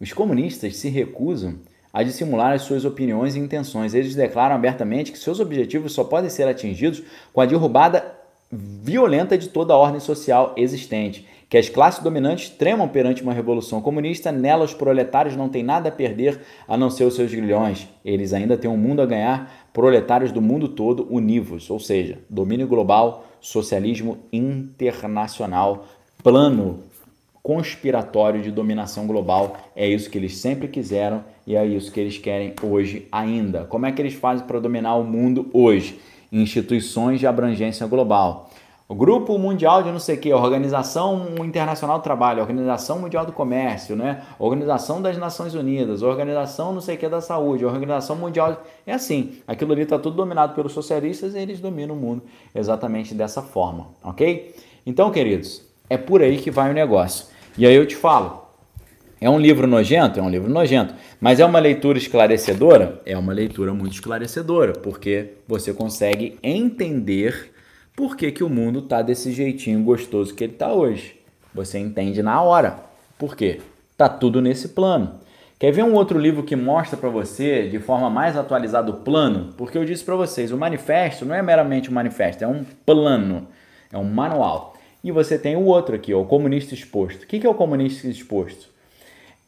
os comunistas se recusam a dissimular as suas opiniões e intenções. Eles declaram abertamente que seus objetivos só podem ser atingidos com a derrubada violenta de toda a ordem social existente. Que as classes dominantes tremam perante uma revolução comunista, nela os proletários não têm nada a perder a não ser os seus grilhões. Eles ainda têm um mundo a ganhar, proletários do mundo todo univos, ou seja, domínio global, socialismo internacional, plano conspiratório de dominação global. É isso que eles sempre quiseram e é isso que eles querem hoje ainda. Como é que eles fazem para dominar o mundo hoje? Instituições de abrangência global. O Grupo Mundial de não sei o que, Organização Internacional do Trabalho, Organização Mundial do Comércio, né? Organização das Nações Unidas, Organização não sei o que da Saúde, Organização Mundial. É assim, aquilo ali está tudo dominado pelos socialistas e eles dominam o mundo exatamente dessa forma, ok? Então, queridos, é por aí que vai o negócio. E aí eu te falo, é um livro nojento? É um livro nojento. Mas é uma leitura esclarecedora? É uma leitura muito esclarecedora, porque você consegue entender por que, que o mundo está desse jeitinho gostoso que ele está hoje. Você entende na hora. Por quê? Tá tudo nesse plano. Quer ver um outro livro que mostra para você de forma mais atualizada o plano? Porque eu disse para vocês, o manifesto não é meramente um manifesto, é um plano, é um manual. E você tem o outro aqui, ó, o comunista exposto. O que é o comunista exposto?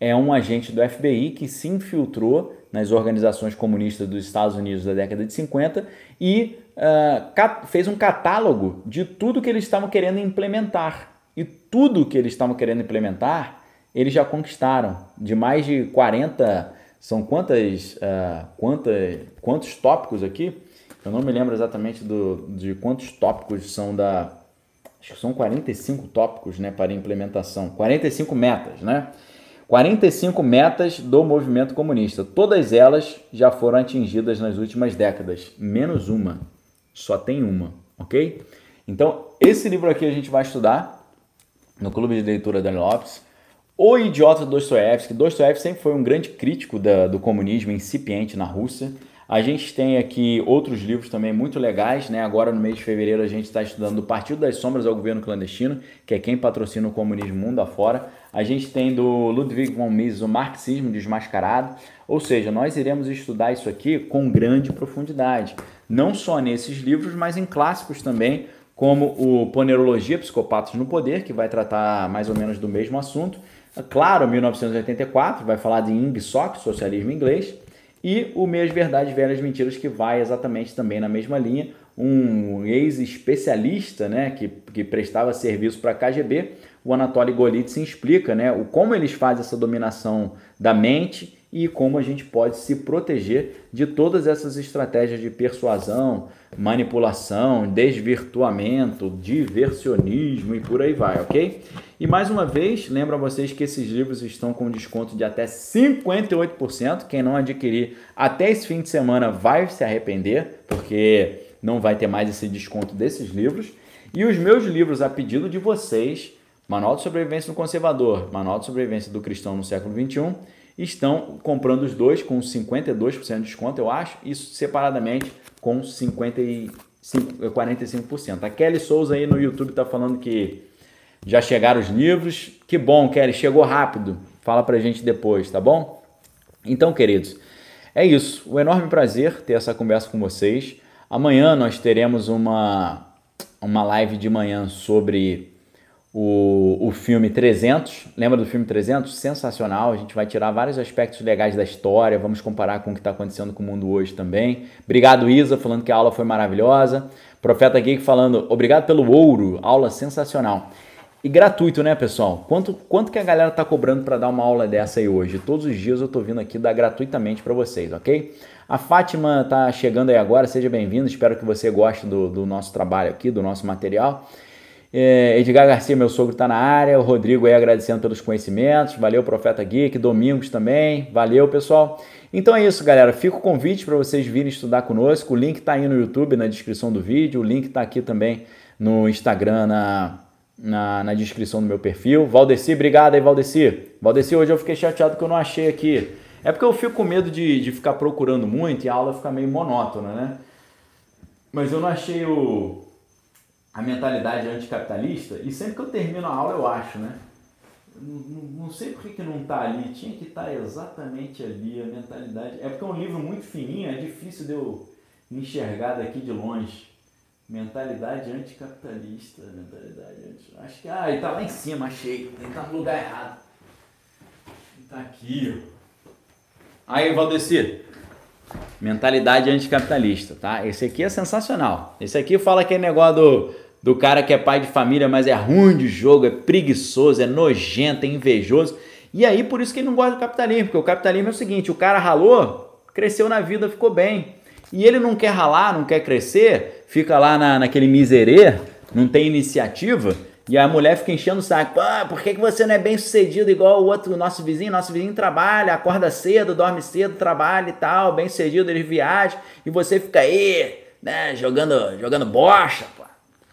É um agente do FBI que se infiltrou nas organizações comunistas dos Estados Unidos da década de 50 e uh, fez um catálogo de tudo que eles estavam querendo implementar. E tudo que eles estavam querendo implementar, eles já conquistaram. De mais de 40, são quantas, uh, quantas, quantos tópicos aqui? Eu não me lembro exatamente do, de quantos tópicos são da, acho que são 45 tópicos né, para implementação, 45 metas, né? 45 metas do movimento comunista. Todas elas já foram atingidas nas últimas décadas, menos uma. Só tem uma, ok? Então, esse livro aqui a gente vai estudar no Clube de Leitura da Lopes. O Idiota Dostoiévski. Dostoiévski sempre foi um grande crítico da, do comunismo incipiente na Rússia. A gente tem aqui outros livros também muito legais, né? Agora no mês de fevereiro a gente está estudando do Partido das Sombras ao Governo Clandestino, que é quem patrocina o comunismo mundo afora. A gente tem do Ludwig von Mises o Marxismo Desmascarado. Ou seja, nós iremos estudar isso aqui com grande profundidade, não só nesses livros, mas em clássicos também, como o Ponerologia Psicopatas no Poder, que vai tratar mais ou menos do mesmo assunto. Claro, 1984 vai falar de Ingsoc, socialismo inglês e o Meias Verdades Velhas Mentiras, que vai exatamente também na mesma linha. Um ex-especialista né, que, que prestava serviço para a KGB, o Anatoly Golitsyn explica né, o, como eles fazem essa dominação da mente e como a gente pode se proteger de todas essas estratégias de persuasão, manipulação, desvirtuamento, diversionismo e por aí vai, ok? E mais uma vez, lembro a vocês que esses livros estão com desconto de até 58%. Quem não adquirir até esse fim de semana vai se arrepender, porque não vai ter mais esse desconto desses livros. E os meus livros, a pedido de vocês, Manual de Sobrevivência do Conservador, Manual de Sobrevivência do Cristão no século XXI, estão comprando os dois com 52% de desconto, eu acho, e separadamente com 55, 45%. A Kelly Souza aí no YouTube está falando que já chegaram os livros. Que bom, Kelly, chegou rápido. Fala pra gente depois, tá bom? Então, queridos, é isso. Um enorme prazer ter essa conversa com vocês. Amanhã nós teremos uma, uma live de manhã sobre o, o filme 300. Lembra do filme 300? Sensacional. A gente vai tirar vários aspectos legais da história. Vamos comparar com o que está acontecendo com o mundo hoje também. Obrigado, Isa, falando que a aula foi maravilhosa. Profeta Geek falando, obrigado pelo ouro. Aula sensacional. E gratuito, né, pessoal? Quanto, quanto que a galera tá cobrando para dar uma aula dessa aí hoje? Todos os dias eu tô vindo aqui dar gratuitamente para vocês, ok? A Fátima tá chegando aí agora, seja bem-vindo. Espero que você goste do, do, nosso trabalho aqui, do nosso material. É, Edgar Garcia, meu sogro, tá na área. O Rodrigo aí agradecendo pelos conhecimentos. Valeu, Profeta Geek. Domingos também. Valeu, pessoal. Então é isso, galera. Fica o convite para vocês virem estudar conosco. O link tá aí no YouTube, na descrição do vídeo. O link tá aqui também no Instagram, na na, na descrição do meu perfil. Valdeci, obrigado aí, Valdeci. Valdeci, hoje eu fiquei chateado que eu não achei aqui. É porque eu fico com medo de, de ficar procurando muito e a aula fica meio monótona, né? Mas eu não achei o, a mentalidade anticapitalista e sempre que eu termino a aula eu acho, né? Não, não sei por que, que não está ali, tinha que estar tá exatamente ali a mentalidade. É porque é um livro muito fininho, é difícil de eu enxergar daqui de longe. Mentalidade anticapitalista, mentalidade anti... Acho que, ah, ele tá lá em cima, achei. Ele tá no lugar errado. Ele tá aqui, Aí, Valdeci. Mentalidade anticapitalista, tá? Esse aqui é sensacional. Esse aqui fala aquele negócio do, do cara que é pai de família, mas é ruim de jogo, é preguiçoso, é nojento, é invejoso. E aí, por isso que ele não gosta do capitalismo, porque o capitalismo é o seguinte: o cara ralou, cresceu na vida, ficou bem. E ele não quer ralar, não quer crescer, fica lá na, naquele miserê, não tem iniciativa, e a mulher fica enchendo o saco. Ah, por que, que você não é bem sucedido igual o outro, nosso vizinho? Nosso vizinho trabalha, acorda cedo, dorme cedo, trabalha e tal, bem sucedido, ele viaja, e você fica aí, né, jogando, jogando bocha, pô.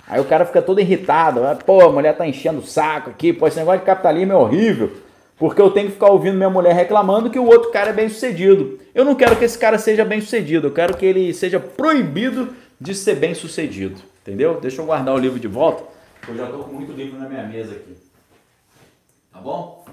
Aí o cara fica todo irritado. Pô, a mulher tá enchendo o saco aqui, pô, esse negócio de capitalismo é horrível. Porque eu tenho que ficar ouvindo minha mulher reclamando que o outro cara é bem sucedido. Eu não quero que esse cara seja bem sucedido, eu quero que ele seja proibido de ser bem sucedido. Entendeu? Deixa eu guardar o livro de volta, eu já estou com muito livro na minha mesa aqui. Tá bom?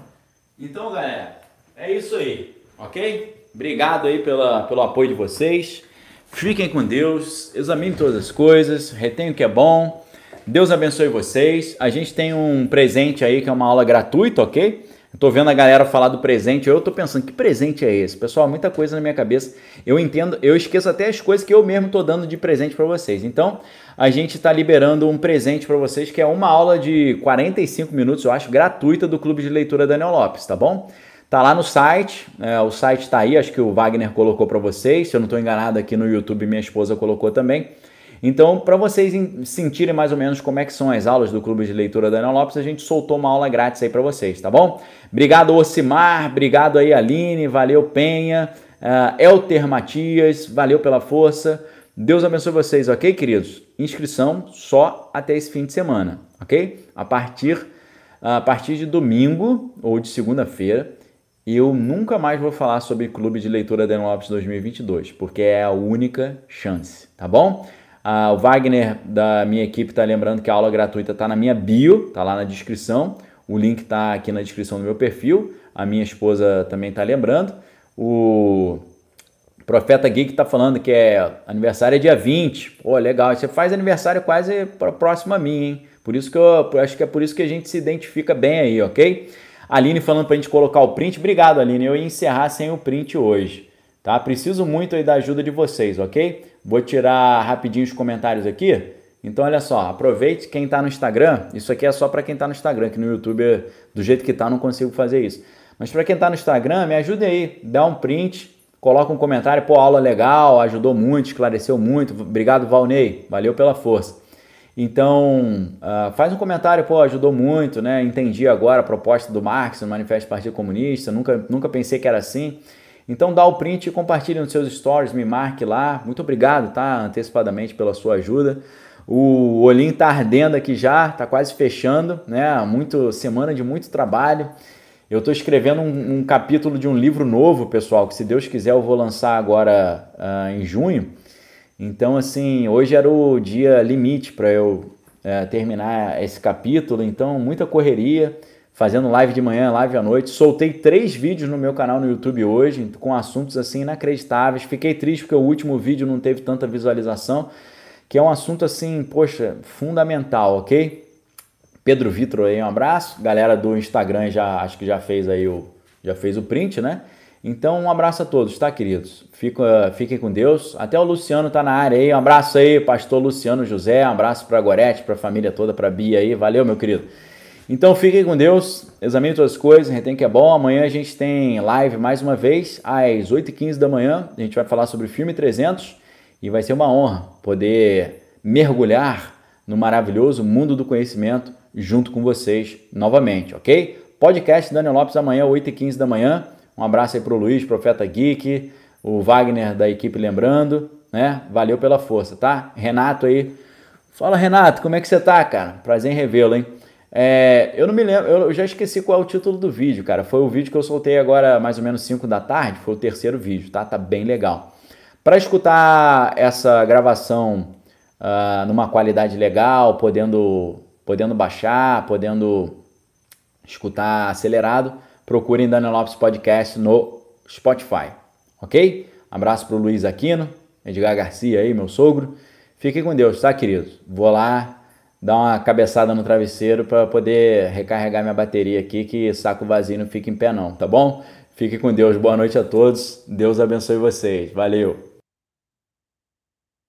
Então, galera, é isso aí, ok? Obrigado aí pela, pelo apoio de vocês. Fiquem com Deus, examine todas as coisas, retenha o que é bom. Deus abençoe vocês. A gente tem um presente aí que é uma aula gratuita, ok? Eu tô vendo a galera falar do presente, eu tô pensando, que presente é esse? Pessoal, muita coisa na minha cabeça. Eu entendo, eu esqueço até as coisas que eu mesmo tô dando de presente para vocês. Então, a gente está liberando um presente para vocês, que é uma aula de 45 minutos, eu acho, gratuita do Clube de Leitura Daniel Lopes, tá bom? Tá lá no site, é, o site tá aí, acho que o Wagner colocou para vocês, se eu não estou enganado aqui no YouTube, minha esposa colocou também. Então, para vocês sentirem mais ou menos como é que são as aulas do Clube de Leitura da Ana Lopes, a gente soltou uma aula grátis aí para vocês, tá bom? Obrigado, Ocimar, obrigado aí, Aline, valeu, Penha, uh, Elter Matias, valeu pela força. Deus abençoe vocês, ok, queridos? Inscrição só até esse fim de semana, ok? A partir, a partir de domingo ou de segunda-feira, eu nunca mais vou falar sobre Clube de Leitura da Ana Lopes 2022, porque é a única chance, tá bom? Ah, o Wagner da minha equipe está lembrando que a aula gratuita está na minha bio, está lá na descrição. O link está aqui na descrição do meu perfil. A minha esposa também está lembrando. O Profeta Geek está falando que é aniversário é dia 20. Pô, legal. Você faz aniversário quase próximo a mim, hein? Por isso que eu, acho que é por isso que a gente se identifica bem aí, ok? Aline falando para a gente colocar o print. Obrigado, Aline. Eu ia encerrar sem o print hoje. Tá? Preciso muito aí da ajuda de vocês, ok? Vou tirar rapidinho os comentários aqui. Então, olha só, aproveite quem está no Instagram. Isso aqui é só para quem está no Instagram, que no YouTube, do jeito que está, não consigo fazer isso. Mas para quem está no Instagram, me ajude aí, dá um print, coloca um comentário, pô, aula legal, ajudou muito, esclareceu muito. Obrigado, Valnei, valeu pela força. Então, uh, faz um comentário, pô, ajudou muito, né? Entendi agora a proposta do Marx no Manifesto do Partido Comunista, nunca, nunca pensei que era assim. Então dá o print e compartilhe nos seus stories, me marque lá. Muito obrigado, tá? Antecipadamente pela sua ajuda. O olhinho tá ardendo aqui já, tá quase fechando, né? Muito semana de muito trabalho. Eu estou escrevendo um, um, capítulo de um livro novo, pessoal, que se Deus quiser eu vou lançar agora uh, em junho. Então, assim, hoje era o dia limite para eu uh, terminar esse capítulo, então muita correria fazendo live de manhã, live à noite. Soltei três vídeos no meu canal no YouTube hoje, com assuntos assim inacreditáveis. Fiquei triste porque o último vídeo não teve tanta visualização, que é um assunto assim, poxa, fundamental, ok? Pedro Vitor aí, um abraço. Galera do Instagram já acho que já fez aí o já fez o print, né? Então, um abraço a todos, tá, queridos? Fica, fiquem com Deus. Até o Luciano tá na área aí. Um abraço aí, pastor Luciano José. Um abraço para Gorete, para a família toda, para Bia aí. Valeu, meu querido. Então fiquem com Deus, examine todas as coisas, retém que é bom. Amanhã a gente tem live mais uma vez, às 8h15 da manhã. A gente vai falar sobre o filme 300 e vai ser uma honra poder mergulhar no maravilhoso mundo do conhecimento junto com vocês novamente, ok? Podcast Daniel Lopes amanhã, 8h15 da manhã. Um abraço aí pro Luiz, Profeta Geek, o Wagner da equipe lembrando, né? Valeu pela força, tá? Renato aí. Fala, Renato, como é que você tá, cara? Prazer em revê-lo, hein? É, eu não me lembro, eu já esqueci qual é o título do vídeo, cara. Foi o vídeo que eu soltei agora mais ou menos 5 da tarde, foi o terceiro vídeo, tá? Tá bem legal. Para escutar essa gravação uh, numa qualidade legal, podendo, podendo baixar, podendo escutar acelerado, procurem Daniel Lopes Podcast no Spotify, ok? Abraço pro Luiz Aquino, Edgar Garcia aí, meu sogro. Fiquem com Deus, tá, queridos? Vou lá dar uma cabeçada no travesseiro para poder recarregar minha bateria aqui, que saco vazio não fica em pé não, tá bom? Fiquem com Deus, boa noite a todos, Deus abençoe vocês, valeu!